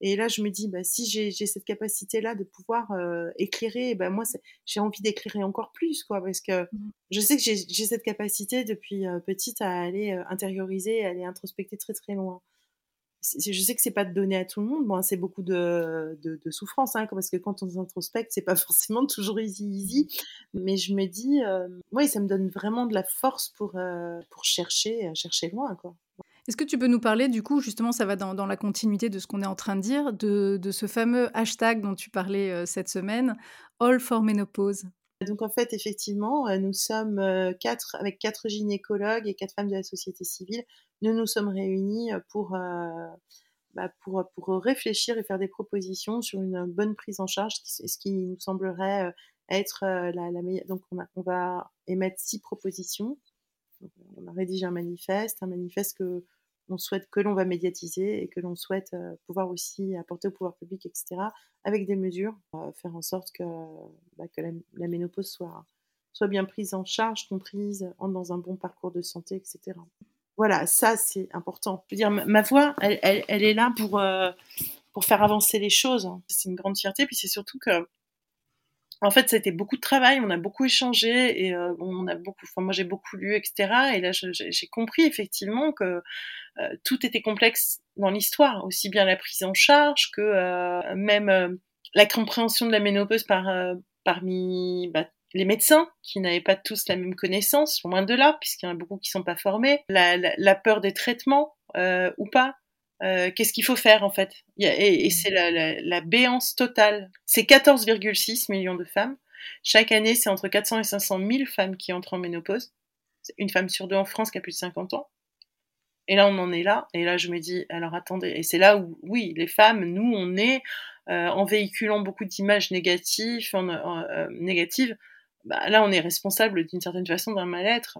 Et là, je me dis, bah, si j'ai cette capacité-là de pouvoir euh, éclairer, bah, moi, j'ai envie d'éclairer encore plus, quoi, parce que mmh. je sais que j'ai cette capacité depuis petite à aller intérioriser, à aller introspecter très très loin je sais que c'est pas donné à tout le monde. Bon, c'est beaucoup de, de, souffrance, hein, parce que quand on s'introspecte, c'est pas <laughs> forcément toujours easy easy. Mais je me dis, euh, oui, ça me donne vraiment de la force pour, euh, pour chercher, euh, chercher loin, quoi. Est-ce que tu peux nous parler, du coup, justement, ça va dans, la continuité de ce qu'on est en train de dire, de, de, ce fameux hashtag dont tu parlais cette semaine, All for Menopause? Donc en fait, effectivement, nous sommes quatre, avec quatre gynécologues et quatre femmes de la société civile, nous nous sommes réunis pour, euh, bah, pour, pour réfléchir et faire des propositions sur une bonne prise en charge, ce qui nous semblerait euh, être euh, la, meilleure. Donc on, on, va émettre six propositions. on a rédigé un manifeste, un manifeste que on souhaite que l'on va médiatiser et que l'on souhaite pouvoir aussi apporter au pouvoir public, etc., avec des mesures, faire en sorte que, bah, la, ménopause soit, bien prise en charge, comprise, entre dans un bon parcours de santé, etc. Voilà, ça c'est important. Je veux dire, ma voix, elle, est là pour, euh, pour faire avancer les choses. C'est une grande fierté, puis c'est surtout que en fait, c'était beaucoup de travail, on a beaucoup échangé et euh, on a beaucoup, enfin moi j'ai beaucoup lu, etc. Et là, j'ai compris effectivement que euh, tout était complexe dans l'histoire, aussi bien la prise en charge que euh, même la compréhension de la ménopause par parmi bah, les médecins qui n'avaient pas tous la même connaissance, loin de là, puisqu'il y en a beaucoup qui sont pas formés, la, la peur des traitements ou pas, euh, qu'est-ce qu'il faut faire en fait? Et, c'est la, béance totale. C'est 14,6 millions de femmes. Chaque année, c'est entre 400 et 500 000 femmes qui entrent en ménopause. Une femme sur deux en France qui a plus de 50 ans. Et là, on en est là. Et là, je me dis, alors attendez. Et c'est là où, oui, les femmes, nous, on est euh, en véhiculant beaucoup d'images négatives, euh, négatives. Bah, là, on est responsable d'une certaine façon d'un mal-être.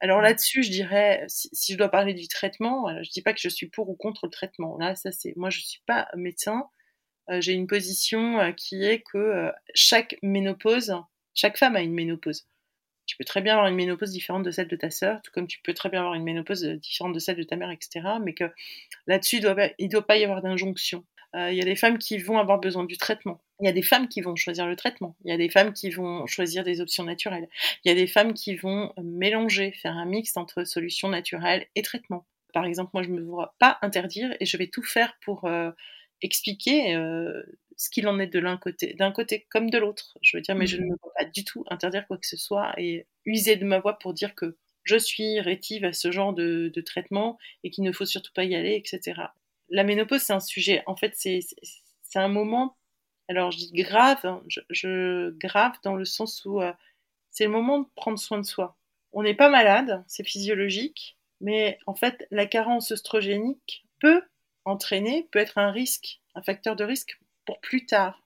Alors là-dessus, je dirais, si, je dois parler du traitement, je dis pas que je suis pour ou contre le traitement. Là, ça c'est, moi je suis pas médecin. Euh, j'ai une position euh, qui est que euh, chaque ménopause, chaque femme a une ménopause. Tu peux très bien avoir une ménopause différente de celle de ta sœur, tout comme tu peux très bien avoir une ménopause différente de celle de ta mère, etc. Mais que là-dessus, il ne doit pas y avoir d'injonction. Il y a des femmes qui vont avoir besoin du traitement. Il y a des femmes qui vont choisir le traitement. Il y a des femmes qui vont choisir des options naturelles. Il y a des femmes qui vont mélanger, faire un mix entre solutions naturelles et traitement. Par exemple, moi, je ne me vois pas interdire et je vais tout faire pour euh, expliquer euh, ce qu'il en est de l'un côté, d'un côté comme de l'autre. Je veux dire, mais je ne mmh. me vois pas du tout interdire quoi que ce soit et user de ma voix pour dire que je suis rétive à ce genre de, traitement et qu'il ne faut surtout pas y aller, etc. La ménopause, c'est un sujet, en fait, c'est un moment alors je dis grave, hein, je, grave dans le sens où euh, c'est le moment de prendre soin de soi. On n'est pas malade, c'est physiologique, mais en fait la carence œstrogénique peut entraîner, peut être un risque, un facteur de risque pour plus tard.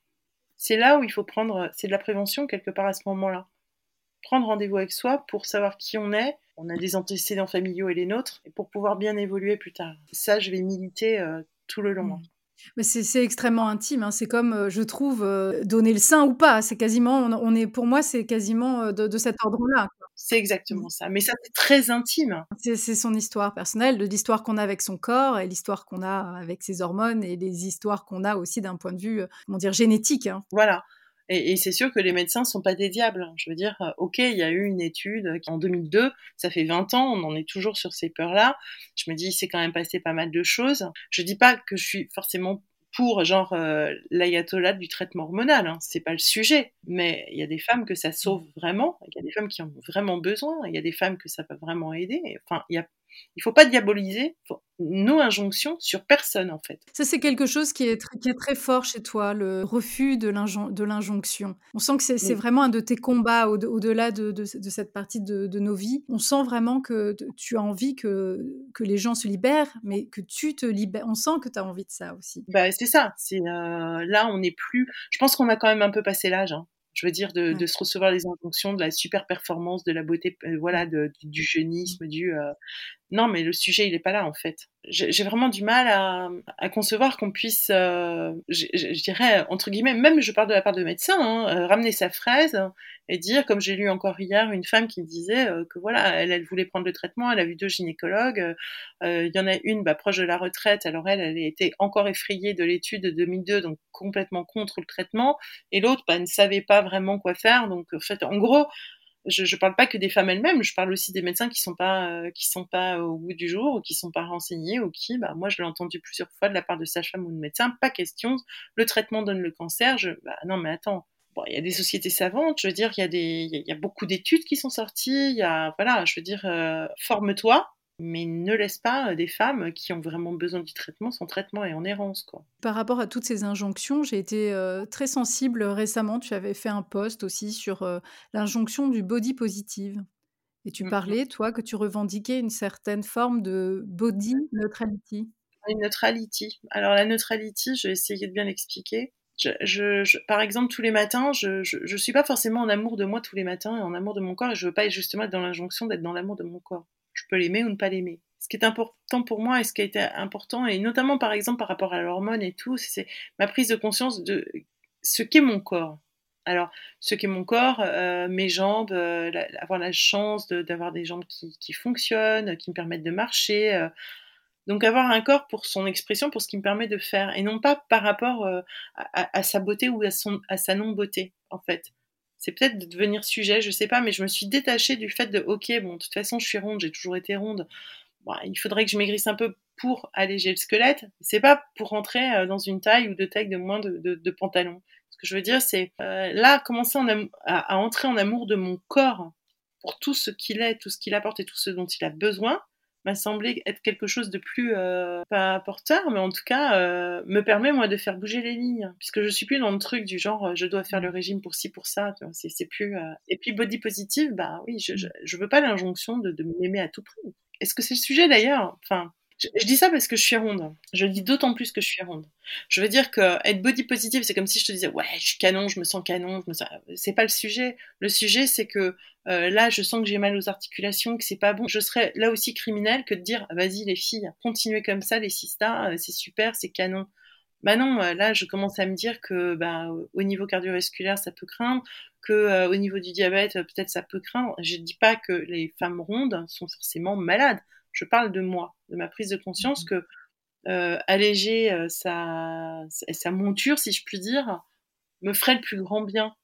C'est là où il faut prendre, c'est de la prévention quelque part à ce moment-là. Prendre rendez-vous avec soi pour savoir qui on est, on a des antécédents familiaux et les nôtres, et pour pouvoir bien évoluer plus tard. Ça, je vais militer euh, tout le long. Mmh. Mais c'est extrêmement intime. Hein. C'est comme, euh, je trouve, euh, donner le sein ou pas. C'est quasiment, on, est, pour moi, c'est quasiment de, cet ordre-là. C'est exactement ça. Mais ça, c'est très intime. C'est son histoire personnelle, de l'histoire qu'on a avec son corps et l'histoire qu'on a avec ses hormones et les histoires qu'on a aussi d'un point de vue, comment dire, génétique. Hein. Voilà. Et, c'est sûr que les médecins sont pas des diables. Hein. Je veux dire, ok, il y a eu une étude en 2002, ça fait 20 ans, on en est toujours sur ces peurs-là. Je me dis, c'est quand même passé pas mal de choses. Je dis pas que je suis forcément pour genre euh, l'ayatollah du traitement hormonal, hein. c'est pas le sujet, mais il y a des femmes que ça sauve vraiment, il y a des femmes qui ont vraiment besoin, il y a des femmes que ça peut vraiment aider. Enfin, il y a il faut pas diaboliser nos injonctions sur personne en fait. Ça c'est quelque chose qui est, qui est, très fort chez toi, le refus de l'injonction. On sent que c'est vraiment un de tes combats au-delà de, de, cette partie de, nos vies. On sent vraiment que tu as envie que, que les gens se libèrent, mais que tu te libères. On sent que tu as envie de ça aussi. Bah, c'est ça. C'est euh, là on n'est plus. Je pense qu'on a quand même un peu passé l'âge. Hein. Je veux dire, de, de, se recevoir les injonctions de la super performance, de la beauté, euh, voilà, de, du, jeunisme, du. Euh, non, mais le sujet, il n'est pas là, en fait. J'ai vraiment du mal à, concevoir qu'on puisse, euh, je dirais, entre guillemets, même je parle de la part de médecins, hein, ramener sa fraise et dire, comme j'ai lu encore hier, une femme qui disait que voilà, elle, elle voulait prendre le traitement, elle a vu deux gynécologues, il y en a une bah, proche de la retraite, alors elle, elle était encore effrayée de l'étude de 2002, donc complètement contre le traitement, et l'autre bah, ne savait pas vraiment quoi faire, donc en fait, en gros, je, je parle pas que des femmes elles-mêmes, je parle aussi des médecins qui sont pas qui sont pas au bout du jour ou qui sont pas renseignés ou qui, bah moi je l'ai entendu plusieurs fois de la part de sage-femme ou de médecin, pas question, le traitement donne le cancer, je, bah non mais attends, il y a des sociétés savantes, je veux dire, il y a, des, il y a beaucoup d'études qui sont sorties, il y a, voilà, je veux dire, euh, forme-toi, mais ne laisse pas euh, des femmes qui ont vraiment besoin du traitement son traitement est en errance. Quoi. Par rapport à toutes ces injonctions, j'ai été euh, très sensible récemment. Tu avais fait un post aussi sur l'injonction du body positive. Et tu mmh parlais, toi, que tu revendiquais une certaine forme de body neutrality. Une neutrality. Alors la neutrality, je vais essayer de bien l'expliquer je, par exemple, tous les matins, je, je, suis pas forcément en amour de moi tous les matins et en amour de mon corps, et je veux pas justement être dans l'injonction d'être dans l'amour de mon corps. Je peux l'aimer ou ne pas l'aimer. Ce qui est important pour moi et ce qui a été important, et notamment par exemple par rapport à l'hormone et tout, c'est ma prise de conscience de ce qu'est mon corps. Alors, ce qu'est mon corps, euh, mes jambes, euh, avoir la chance d'avoir des jambes qui, fonctionnent, qui me permettent de marcher, euh, Donc avoir un corps pour son expression, pour ce qui me permet de faire, et non pas par rapport à, sa beauté ou à, son, à sa non-beauté, en fait. C'est peut-être de devenir sujet, je sais pas, mais je me suis détachée du fait de, ok, bon, de toute façon, je suis ronde, j'ai toujours été ronde. il faudrait que je maigrisse un peu pour alléger le squelette. C'est pas pour rentrer euh, dans une taille ou de taille de moins de, de, pantalon. Ce que je veux dire, c'est euh, là, commencer à entrer en amour de mon corps pour tout ce qu'il est, tout ce qu'il apporte et tout ce dont il a besoin m'a semblé être quelque chose de plus euh, pas porteur, mais en tout cas euh, me permet moi de faire bouger les lignes, puisque je suis plus dans le truc du genre euh, je dois faire le mmh. régime pour ci pour ça, c'est plus. Et puis body positive, bah oui, je, je, veux pas l'injonction de, de m'aimer à tout prix. Est-ce que c'est le sujet d'ailleurs? Enfin, je, dis ça parce que je suis ronde. Je le dis d'autant plus que je suis ronde. Je veux dire que être body positive, c'est comme si je te disais ouais, je suis canon, je me sens canon. Sens... C'est pas le sujet. Le sujet, c'est que euh, là, je sens que j'ai mal aux articulations, que c'est pas bon. Je serais là aussi criminelle que de dire vas-y les filles, continuez comme ça, les sistas, euh, c'est super, c'est canon. Bah non, euh, là, je commence à me dire que bah, au niveau cardiovasculaire, ça peut craindre, que au niveau du diabète, peut-être ça peut craindre. Je dis pas que les femmes rondes sont forcément malades je parle de moi, de ma prise de conscience mmh que euh, alléger euh, sa, sa, monture, si je puis dire, me ferait le plus grand bien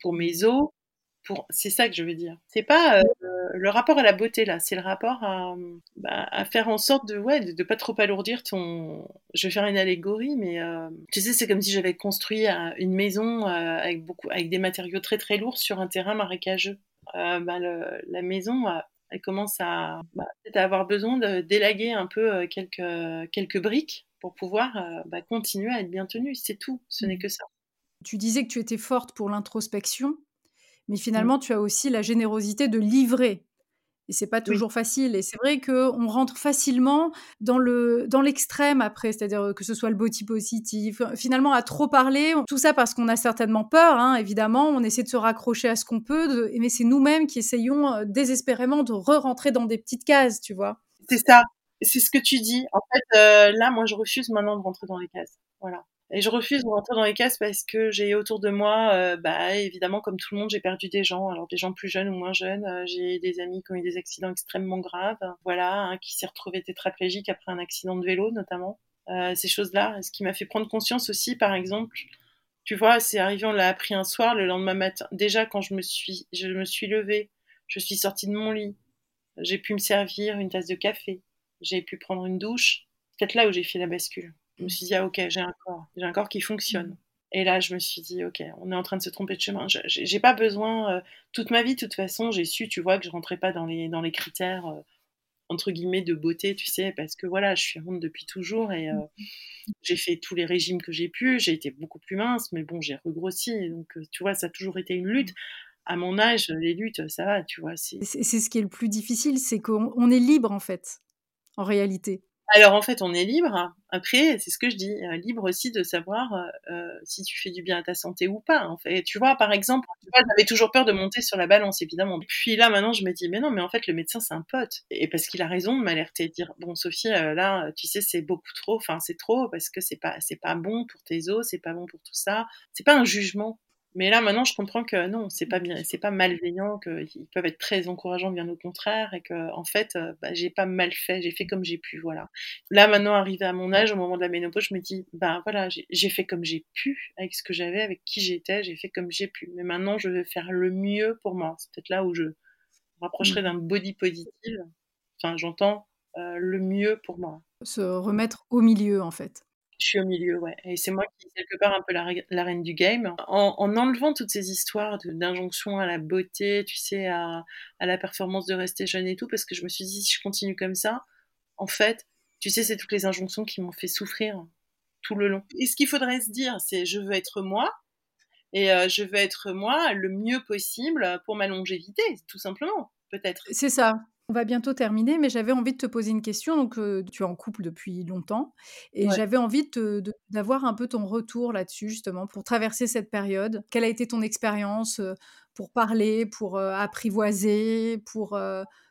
pour mes os. Pour... C'est ça que je veux dire. C'est pas euh, le rapport à la beauté là, c'est le rapport à, bah, à, faire en sorte de ouais de, pas trop alourdir ton. Je vais faire une allégorie, mais tu sais c'est comme si j'avais construit une maison avec beaucoup avec des matériaux très très lourds sur un terrain marécageux. Bah, la maison elle commence à, bah, avoir besoin de d'élaguer un peu euh, quelques, quelques briques pour pouvoir euh, bah, continuer à être bien tenue. C'est tout, ce n'est mmh. que ça. Tu disais que tu étais forte pour l'introspection, mais finalement, mmh. tu as aussi la générosité de livrer et c'est pas toujours facile. Et c'est vrai qu'on rentre facilement dans le dans l'extrême après, c'est-à-dire que ce soit le body positif, finalement à trop parler, tout ça parce qu'on a certainement peur, hein, évidemment. On essaie de se raccrocher à ce qu'on peut, mais c'est nous-mêmes qui essayons euh, désespérément de re-rentrer dans des petites cases, tu vois. C'est ça, c'est ce que tu dis. En fait, euh, là, moi, je refuse maintenant de rentrer dans les cases. Voilà. Et je refuse de rentrer dans les cases parce que j'ai autour de moi, euh, bah évidemment comme tout le monde, j'ai perdu des gens. Alors des gens plus jeunes ou moins jeunes. Euh, j'ai des amis qui ont eu des accidents extrêmement graves. Voilà, un qui s'est retrouvé tétraplégique après un accident de vélo notamment. Euh, ces choses-là, ce qui m'a fait prendre conscience aussi, par exemple, tu vois, c'est arrivé, on l'a appris un soir, le lendemain matin. Déjà quand je me suis, je me suis levée, je suis sortie de mon lit, j'ai pu me servir une tasse de café, j'ai pu prendre une douche. Peut-être là où j'ai fait la bascule. Je me suis dit, ah ok, j'ai un corps, j'ai un corps qui fonctionne. Mmh. Et là, je me suis dit, ok, on est en train de se tromper de chemin. J'ai pas besoin, euh, toute ma vie, de toute façon, j'ai su, tu vois, que je rentrais pas dans les, dans les critères, euh, entre guillemets, de beauté, tu sais, parce que voilà, je suis ronde depuis toujours et euh, mmh. j'ai fait tous les régimes que j'ai pu. J'ai été beaucoup plus mince, mais bon, j'ai regrossi. Donc, tu vois, ça a toujours été une lutte. À mon âge, les luttes, ça va, tu vois. C'est ce qui est le plus difficile, c'est qu'on est libre, en fait, en réalité. Alors en fait, on est libre. Après, c'est ce que je dis, euh, libre aussi de savoir euh, euh, si tu fais du bien à ta santé ou pas. En fait, tu vois, par exemple, j'avais toujours peur de monter sur la balance, évidemment. Puis là, maintenant, je me dis, mais non, mais en fait, le médecin, c'est un pote. Et parce qu'il a raison de m'alerter, de dire, bon, Sophie, là, tu sais, c'est beaucoup trop. Enfin, c'est trop parce que c'est pas, c'est pas bon pour tes os, c'est pas bon pour tout ça. C'est pas un jugement. Mais là, maintenant, je comprends que non, c'est pas bien, c'est pas malveillant, qu'ils peuvent être très encourageants, bien au contraire, et que en fait, euh, bah, j'ai pas mal fait, j'ai fait comme j'ai pu, voilà. Là, maintenant, arrivé à mon âge, au moment de la ménopause, je me dis, ben voilà, j'ai fait comme j'ai pu, avec ce que j'avais, avec qui j'étais, j'ai fait comme j'ai pu. Mais maintenant, je vais faire le mieux pour moi. C'est peut-être là où je me rapprocherai mmh. d'un body positive. Enfin, j'entends euh, le mieux pour moi. Se remettre au milieu, en fait. Je suis au milieu, ouais. Et c'est moi qui, quelque part, un peu la, reine du game. En, enlevant toutes ces histoires d'injonction à la beauté, tu sais, à, la performance de rester jeune et tout, parce que je me suis dit, si je continue comme ça, en fait, tu sais, c'est toutes les injonctions qui m'ont fait souffrir tout le long. Et ce qu'il faudrait se dire, c'est je veux être moi, et euh, je veux être moi le mieux possible pour ma longévité, tout simplement, peut-être. C'est ça. On va bientôt terminer, mais j'avais envie de te poser une question. Donc, tu es en couple depuis longtemps et j'avais envie d'avoir un peu ton retour là-dessus, justement, pour traverser cette période. Quelle a été ton expérience pour parler, pour apprivoiser, pour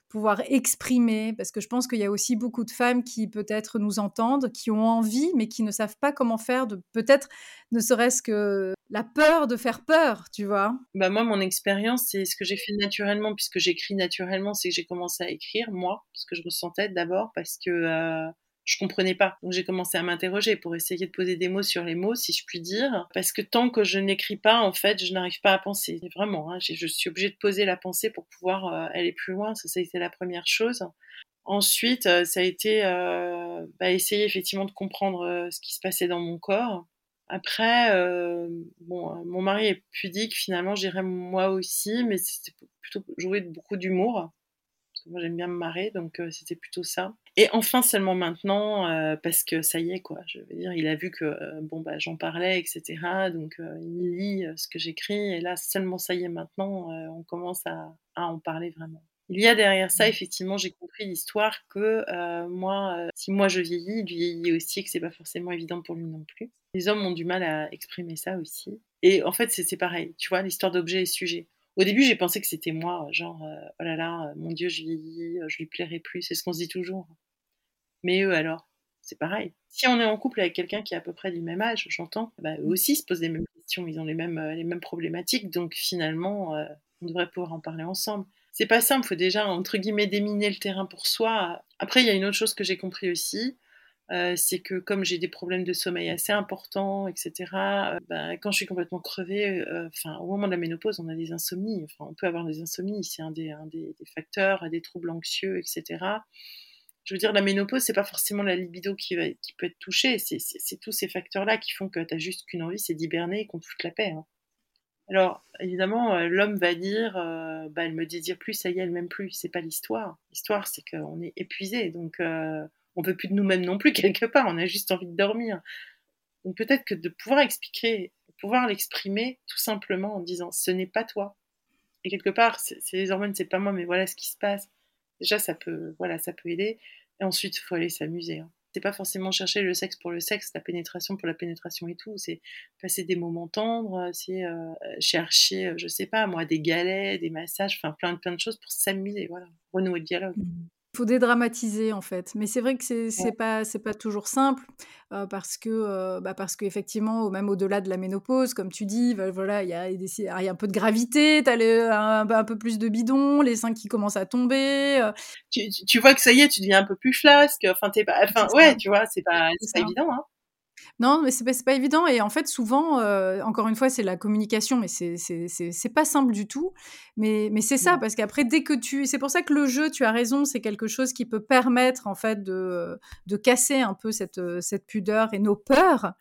pouvoir exprimer? Parce que je pense qu'il y a aussi beaucoup de femmes qui peut-être nous entendent, qui ont envie, mais qui ne savent pas comment faire, de peut-être ne serait-ce que la peur de faire peur, tu vois. Bah moi, mon expérience, c'est ce que j'ai fait naturellement, puisque j'écris naturellement, c'est que j'ai commencé à écrire, moi, ce que je ressentais d'abord, parce que euh, je comprenais pas. Donc j'ai commencé à m'interroger pour essayer de poser des mots sur les mots, si je puis dire, parce que tant que je n'écris pas, en fait, je n'arrive pas à penser. Vraiment, hein, je suis obligée de poser la pensée pour pouvoir euh, aller plus loin. Ça, ça a été la première chose. Ensuite, euh, ça a été bah, essayer effectivement de comprendre ce qui se passait dans mon corps après, euh, bon, euh, mon mari est pudique, finalement, j'irais moi aussi, mais c'était plutôt jouer beaucoup d'humour. Moi, j'aime bien me marrer, donc euh, c'était plutôt ça. Et enfin, seulement maintenant, parce que ça y est, quoi. Je veux dire, il a vu que, bon, bah, j'en parlais, etc. Donc, il lit ce que j'écris, et là, seulement ça y est, maintenant, on commence à en parler vraiment. Il y a derrière ça, mmh. effectivement, j'ai compris l'histoire que moi, si moi je vieillis, lui vieillit aussi, que c'est pas forcément évident pour lui non plus. Les hommes ont du mal à exprimer ça aussi. Et en fait, c'est pareil, tu vois, l'histoire d'objet et sujet. Au début, j'ai pensé que c'était moi, genre, euh, oh là là, euh, mon Dieu, je vieillis, euh, je lui plairai plus, c'est ce qu'on se dit toujours. Mais eux, alors, c'est pareil. Si on est en couple avec quelqu'un qui est à peu près du même âge, j'entends, bah, eux aussi se posent les mêmes questions, ils ont les mêmes, les mêmes problématiques, donc finalement, on devrait pouvoir en parler ensemble. C'est pas simple, il faut déjà, entre guillemets, déminer le terrain pour soi. Après, il y a une autre chose que j'ai compris aussi, euh, c'est que comme j'ai des problèmes de sommeil assez importants, etc., euh, ben, quand je suis complètement crevée, euh, au moment de la ménopause, on a des insomnies. On peut avoir des insomnies, c'est un, des, facteurs, des troubles anxieux, etc. Je veux dire, la ménopause, c'est pas forcément la libido qui, va, peut être touchée, c'est tous ces facteurs-là qui font que tu as juste qu'une envie, c'est d'hiberner et qu'on te foute la paix. Hein. Alors, évidemment, l'homme va dire, bah, elle me désire plus, ça y est, elle m'aime plus. C'est pas l'histoire. L'histoire, c'est qu'on est épuisé. Donc, on veut plus de nous-mêmes non plus <laughs> quelque part, on a juste envie de dormir. Donc peut-être que de pouvoir expliquer, pouvoir l'exprimer tout simplement en disant ce n'est pas toi. Et quelque part, c'est les hormones, c'est pas moi, mais voilà ce qui se passe. Déjà, ça peut, voilà, ça peut aider. Et ensuite, il faut aller s'amuser. Hein. C'est pas forcément chercher le sexe pour le sexe, la pénétration pour la pénétration et tout. C'est passer des moments tendres, c'est euh, chercher, euh, je sais pas moi, des galets, des massages, enfin plein plein de choses pour s'amuser. Voilà, renouer le dialogue. Mmh faut dédramatiser en fait, mais c'est vrai que c'est pas c'est pas toujours simple euh, parce que euh, bah parce qu'effectivement même au-delà de la ménopause, comme tu dis, voilà il y a, il y a un peu de gravité, t'as as un, peu plus de bidon, les seins qui commencent à tomber. Euh. Tu, tu, vois que ça y est, tu deviens un peu plus flasque. Enfin t'es pas, enfin ouais, tu vois, c'est pas c'est pas évident. Hein. Non, mais c'est pas, pas évident. Et en fait, souvent, euh, encore une fois, c'est la communication, mais c'est pas simple du tout. Mais, mais c'est ça, parce qu'après, dès que tu. C'est pour ça que le jeu, tu as raison, c'est quelque chose qui peut permettre, en fait, de, de casser un peu cette, cette pudeur et nos peurs.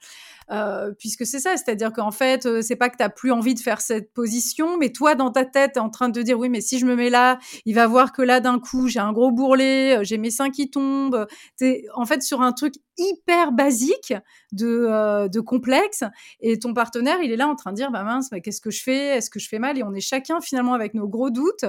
Euh, puisque c'est ça, c'est-à-dire qu'en fait, euh, c'est pas que tu plus envie de faire cette position, mais toi, dans ta tête, es en train de dire, oui, mais si je me mets là, il va voir que là, d'un coup, j'ai un gros bourrelet, j'ai mes seins qui tombent. T'es en fait sur un truc hyper basique de, euh, de complexe et ton partenaire il est là en train de dire bah mince mais qu'est-ce que je fais? Est-ce que je fais mal? Et on est chacun finalement avec nos gros doutes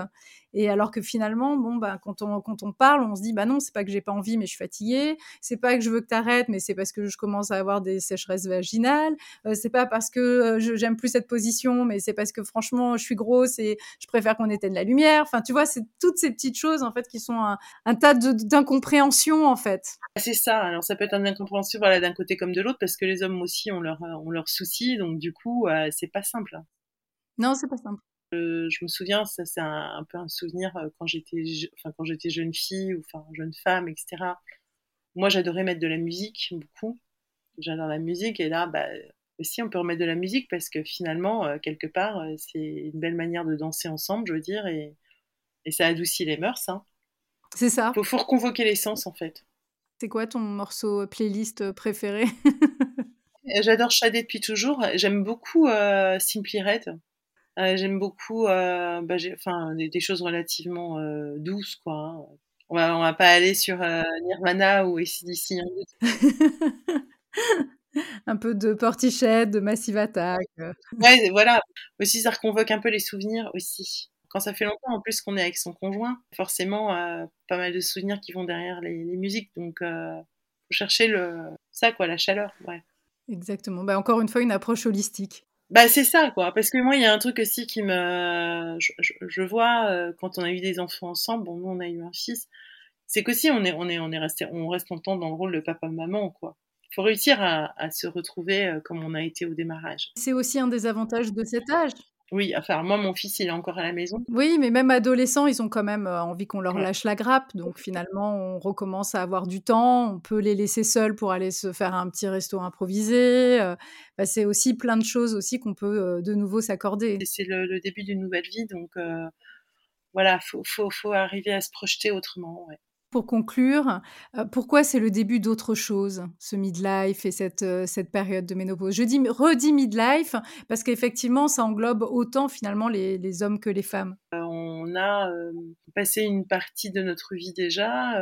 et alors que finalement, bon, bah, quand on, quand on parle, on se dit, bah non, c'est pas que j'ai pas envie, mais je suis fatiguée. C'est pas que je veux que tu arrêtes, mais c'est parce que je commence à avoir des sécheresses vaginales. Euh, c'est pas parce que euh, j'aime plus cette position, mais c'est parce que franchement, je suis grosse et je préfère qu'on éteigne la lumière. Enfin, tu vois, c'est toutes ces petites choses, en fait, qui sont un, un tas d'incompréhension, en fait. C'est ça. Alors, ça peut être un incompréhension, voilà, d'un côté comme de l'autre, parce que les hommes aussi ont leurs ont leurs soucis. Donc, du coup, euh, c'est pas simple. Non, c'est pas simple. Euh, je me souviens, ça c'est un, peu un souvenir euh, quand j'étais, enfin quand j'étais jeune fille ou enfin jeune femme, etc. Moi, j'adorais mettre de la musique beaucoup. J'adore la musique et là, bah, aussi on peut remettre de la musique parce que finalement, euh, quelque part, c'est une belle manière de danser ensemble, je veux dire, et, et ça adoucit les mœurs. Hein. C'est ça. Faut, faut reconvoquer l'essence en fait. C'est quoi ton morceau playlist préféré? <laughs> J'adore Shadé depuis toujours. J'aime beaucoup Simply Red. Euh, j'aime beaucoup euh, bah, enfin, des, choses relativement euh, douces, quoi. Hein. On va, on va pas aller sur Nirvana ou ACDC. <laughs> un peu de Portichet, de Massive Attack. Ouais, voilà. Aussi, ça reconvoque un peu les souvenirs aussi. Quand ça fait longtemps, en plus, qu'on est avec son conjoint, forcément, pas mal de souvenirs qui vont derrière les, musiques. Donc, faut chercher le, ça, quoi, la chaleur. Ouais. Exactement. Bah, encore une fois, une approche holistique. Bah c'est ça quoi, parce que moi il y a un truc aussi qui me, je, vois euh, quand on a eu des enfants ensemble, bon nous on a eu un fils, c'est qu'aussi on est on est on est resté on reste longtemps dans le rôle de papa maman quoi. faut réussir à, à, se retrouver euh, comme on a été au démarrage. C'est aussi un des avantages de cet âge. Oui, enfin moi mon fils il est encore à la maison. Oui, mais même adolescents, ils ont quand même euh, envie qu'on leur lâche la grappe. Donc finalement, on recommence à avoir du temps. On peut les laisser seuls pour aller se faire un petit resto improvisé. Euh, bah, c'est aussi plein de choses aussi qu'on peut de nouveau s'accorder. C'est le, début d'une nouvelle vie, donc voilà, faut, faut, faut arriver à se projeter autrement. Ouais. Pour conclure, euh, pourquoi c'est le début d'autre chose, ce midlife et cette, euh, cette période de ménopause? Je dis, redis midlife parce qu'effectivement, ça englobe autant finalement les, les hommes que les femmes. Euh, on a passé une partie de notre vie déjà,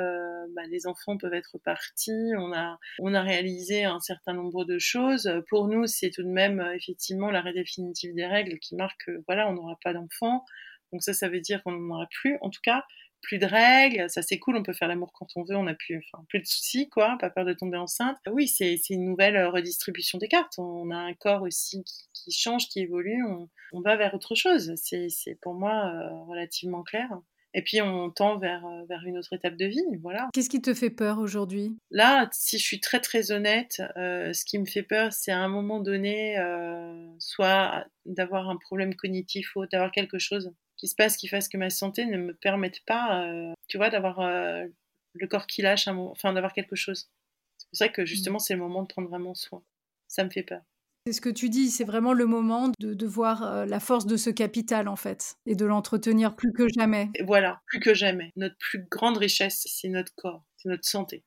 bah, les enfants peuvent être partis, on a, on a réalisé un certain nombre de choses. Pour nous, c'est tout de même effectivement l'arrêt définitif des règles qui marque que voilà, on n'aura pas d'enfants. Donc ça, ça veut dire qu'on n'en aura plus. En tout cas, plus de règles, ça c'est cool, on peut faire l'amour quand on veut, on a plus, enfin, plus de soucis, quoi, pas peur de tomber enceinte. Oui, c'est une nouvelle euh, redistribution des cartes. On a un corps aussi qui, change, qui évolue, on, va vers autre chose. C'est pour moi euh, relativement clair. Et puis on tend vers, euh, vers une autre étape de vie, voilà. Qu'est-ce qui te fait peur aujourd'hui? Là, si je suis très très honnête, ce qui me fait peur, c'est à un moment donné, soit d'avoir un problème cognitif ou d'avoir quelque chose qui se passe qui fasse que ma santé ne me permette pas, euh, tu vois, d'avoir euh, le corps qui lâche, un enfin d'avoir quelque chose. C'est pour ça que justement mmh. c'est le moment de prendre vraiment soin. Ça me fait peur. C'est ce que tu dis, c'est vraiment le moment de, de voir euh, la force de ce capital en fait et de l'entretenir plus que jamais. voilà, plus que jamais. Notre plus grande richesse, c'est notre corps, c'est notre santé.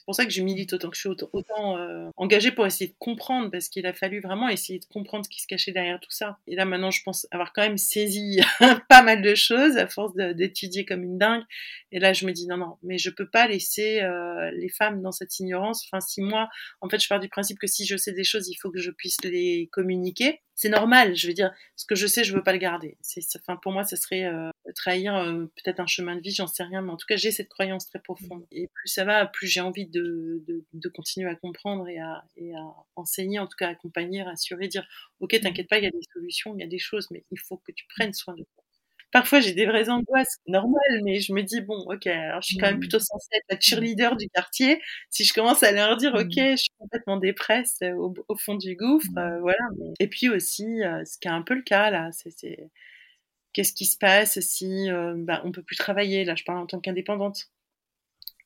C'est pour ça que je milite autant que je suis autant, euh, engagée pour essayer de comprendre, parce qu'il a fallu vraiment essayer de comprendre ce qui se cachait derrière tout ça. Et là, maintenant, je pense avoir quand même saisi <laughs> pas mal de choses à force d'étudier comme une dingue. Et là, je me dis non, non, mais je peux pas laisser euh, les femmes dans cette ignorance. Enfin, si moi, en fait, je pars du principe que si je sais des choses, il faut que je puisse les communiquer c'est normal. Je veux dire, ce que je sais, je veux pas le garder. Enfin, pour moi, ce serait euh, trahir euh, peut-être un chemin de vie, j'en sais rien, mais en tout cas, j'ai cette croyance très profonde. Et plus ça va, plus j'ai envie de, de, continuer à comprendre et à, et à, enseigner, en tout cas, accompagner, rassurer, dire, ok, t'inquiète pas, il y a des solutions, il y a des choses, mais il faut que tu prennes soin de toi. Parfois, j'ai des vraies angoisses normales, mais je me dis, bon, ok, alors je suis quand même mmh. plutôt censée être la cheerleader du quartier. Si je commence à leur dire, ok, mmh. je suis complètement dépresse euh, au, fond du gouffre, mmh. euh, voilà. Et puis aussi, euh, ce qui est un peu le cas là, c'est qu'est-ce qui se passe si bah, on peut plus travailler? Là, je parle en tant qu'indépendante.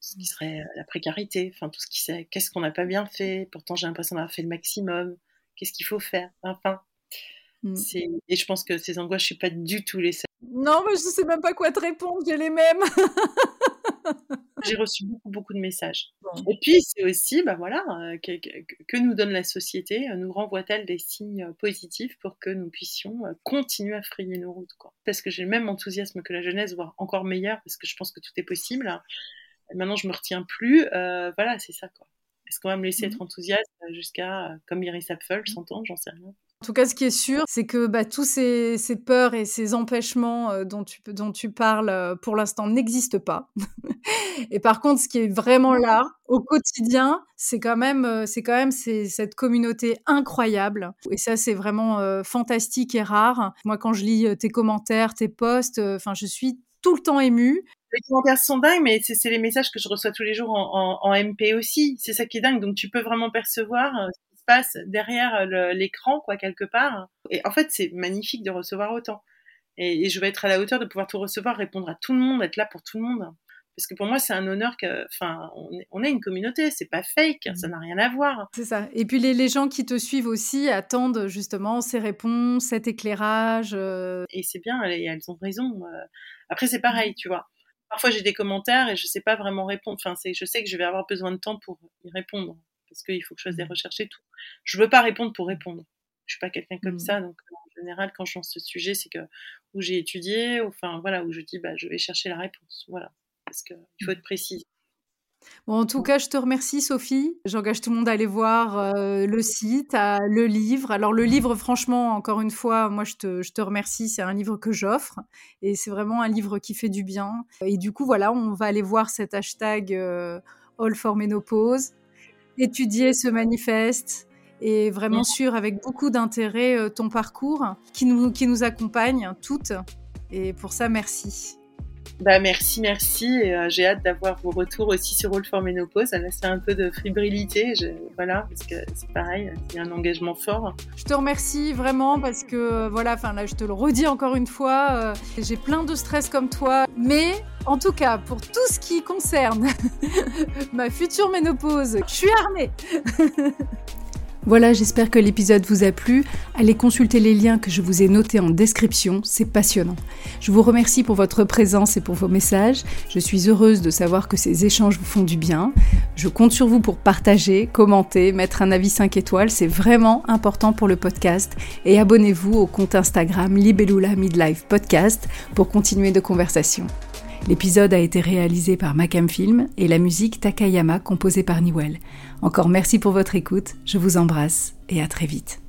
Ce qui serait la précarité, enfin tout ce qui c'est, qu'est-ce qu'on n'a pas bien fait? Pourtant, j'ai l'impression d'avoir fait le maximum. Qu'est-ce qu'il faut faire? Enfin, et je pense que ces angoisses, je suis pas du tout les seules. Non, mais je sais même pas quoi te répondre, j'ai les mêmes. <laughs> j'ai reçu beaucoup, beaucoup de messages. Et puis, c'est aussi, bah voilà, euh, que, nous donne la société euh, Nous renvoie-t-elle des signes euh, positifs pour que nous puissions continuer à frayer nos routes quoi. Parce que j'ai le même enthousiasme que la jeunesse, voire encore meilleur, parce que je pense que tout est possible. maintenant, je me retiens plus. voilà, c'est ça, quoi. Est-ce qu'on va me laisser mmh être enthousiaste jusqu'à, comme Iris Apfel, 100 ans, j'en sais rien. En tout cas, ce qui est sûr, c'est que bah, tous ces, peurs et ces empêchements euh, dont, tu, parles euh, pour l'instant n'existent pas. <laughs> et par contre, ce qui est vraiment là au quotidien, c'est quand même, euh, cette communauté incroyable. Et ça, c'est vraiment fantastique et rare. Moi, quand je lis tes commentaires, tes posts, enfin, je suis tout le temps émue. Les commentaires sont dingues, mais c'est les messages que je reçois tous les jours en MP aussi. C'est ça qui est dingue. Donc tu peux vraiment percevoir passe derrière l'écran, quoi, quelque part. Et en fait, c'est magnifique de recevoir autant. Et, je vais être à la hauteur de pouvoir tout recevoir, répondre à tout le monde, être là pour tout le monde. Parce que pour moi, c'est un honneur que, enfin, on est, une communauté, c'est pas fake, ça n'a rien à voir. C'est ça. Et puis les, gens qui te suivent aussi attendent justement ces réponses, cet éclairage. Euh. Et c'est bien, elles, elles, ont raison. Euh. Après, c'est pareil, mmh. tu vois. Parfois, j'ai des commentaires et je sais pas vraiment répondre. Enfin, je sais que je vais avoir besoin de temps pour y répondre parce qu'il faut que je fasse des mmh. recherches et tout. Je veux pas répondre pour répondre. Je suis pas quelqu'un comme mmh. ça, donc en général, quand je lance ce sujet, c'est que où j'ai étudié, enfin voilà, où je dis bah je vais chercher la réponse, voilà, parce qu'il faut être précis. Bon, en tout cas, je te remercie, Sophie. J'engage tout le monde à aller voir euh, le site, à, le livre. Alors, le livre, franchement, encore une fois, moi, je te, je te remercie. C'est un livre que j'offre et c'est vraiment un livre qui fait du bien. Et du coup, voilà, on va aller voir cet hashtag euh, All for Menopause étudier ce manifeste et vraiment suivre avec beaucoup d'intérêt euh, ton parcours qui nous, qui nous accompagne toutes. Et pour ça, merci. Bah merci, merci. Euh, j'ai hâte d'avoir vos retours aussi sur All for Ménopause. Ça laisse un peu de fébrilité. voilà, parce que c'est pareil, a un engagement fort. Je te remercie vraiment parce que voilà, enfin là, je te le redis encore une fois, euh, j'ai plein de stress comme toi, mais en tout cas, pour tout ce qui concerne <laughs> ma future ménopause, je suis armée. <laughs> Voilà, j'espère que l'épisode vous a plu. Allez consulter les liens que je vous ai notés en description, c'est passionnant. Je vous remercie pour votre présence et pour vos messages. Je suis heureuse de savoir que ces échanges vous font du bien. Je compte sur vous pour partager, commenter, mettre un avis 5 étoiles, c'est vraiment important pour le podcast. Et abonnez-vous au compte Instagram Libellula Midlife Podcast pour continuer de conversation. L'épisode a été réalisé par Macam Film et la musique Takayama composée par Niwell. Encore merci pour votre écoute, je vous embrasse et à très vite.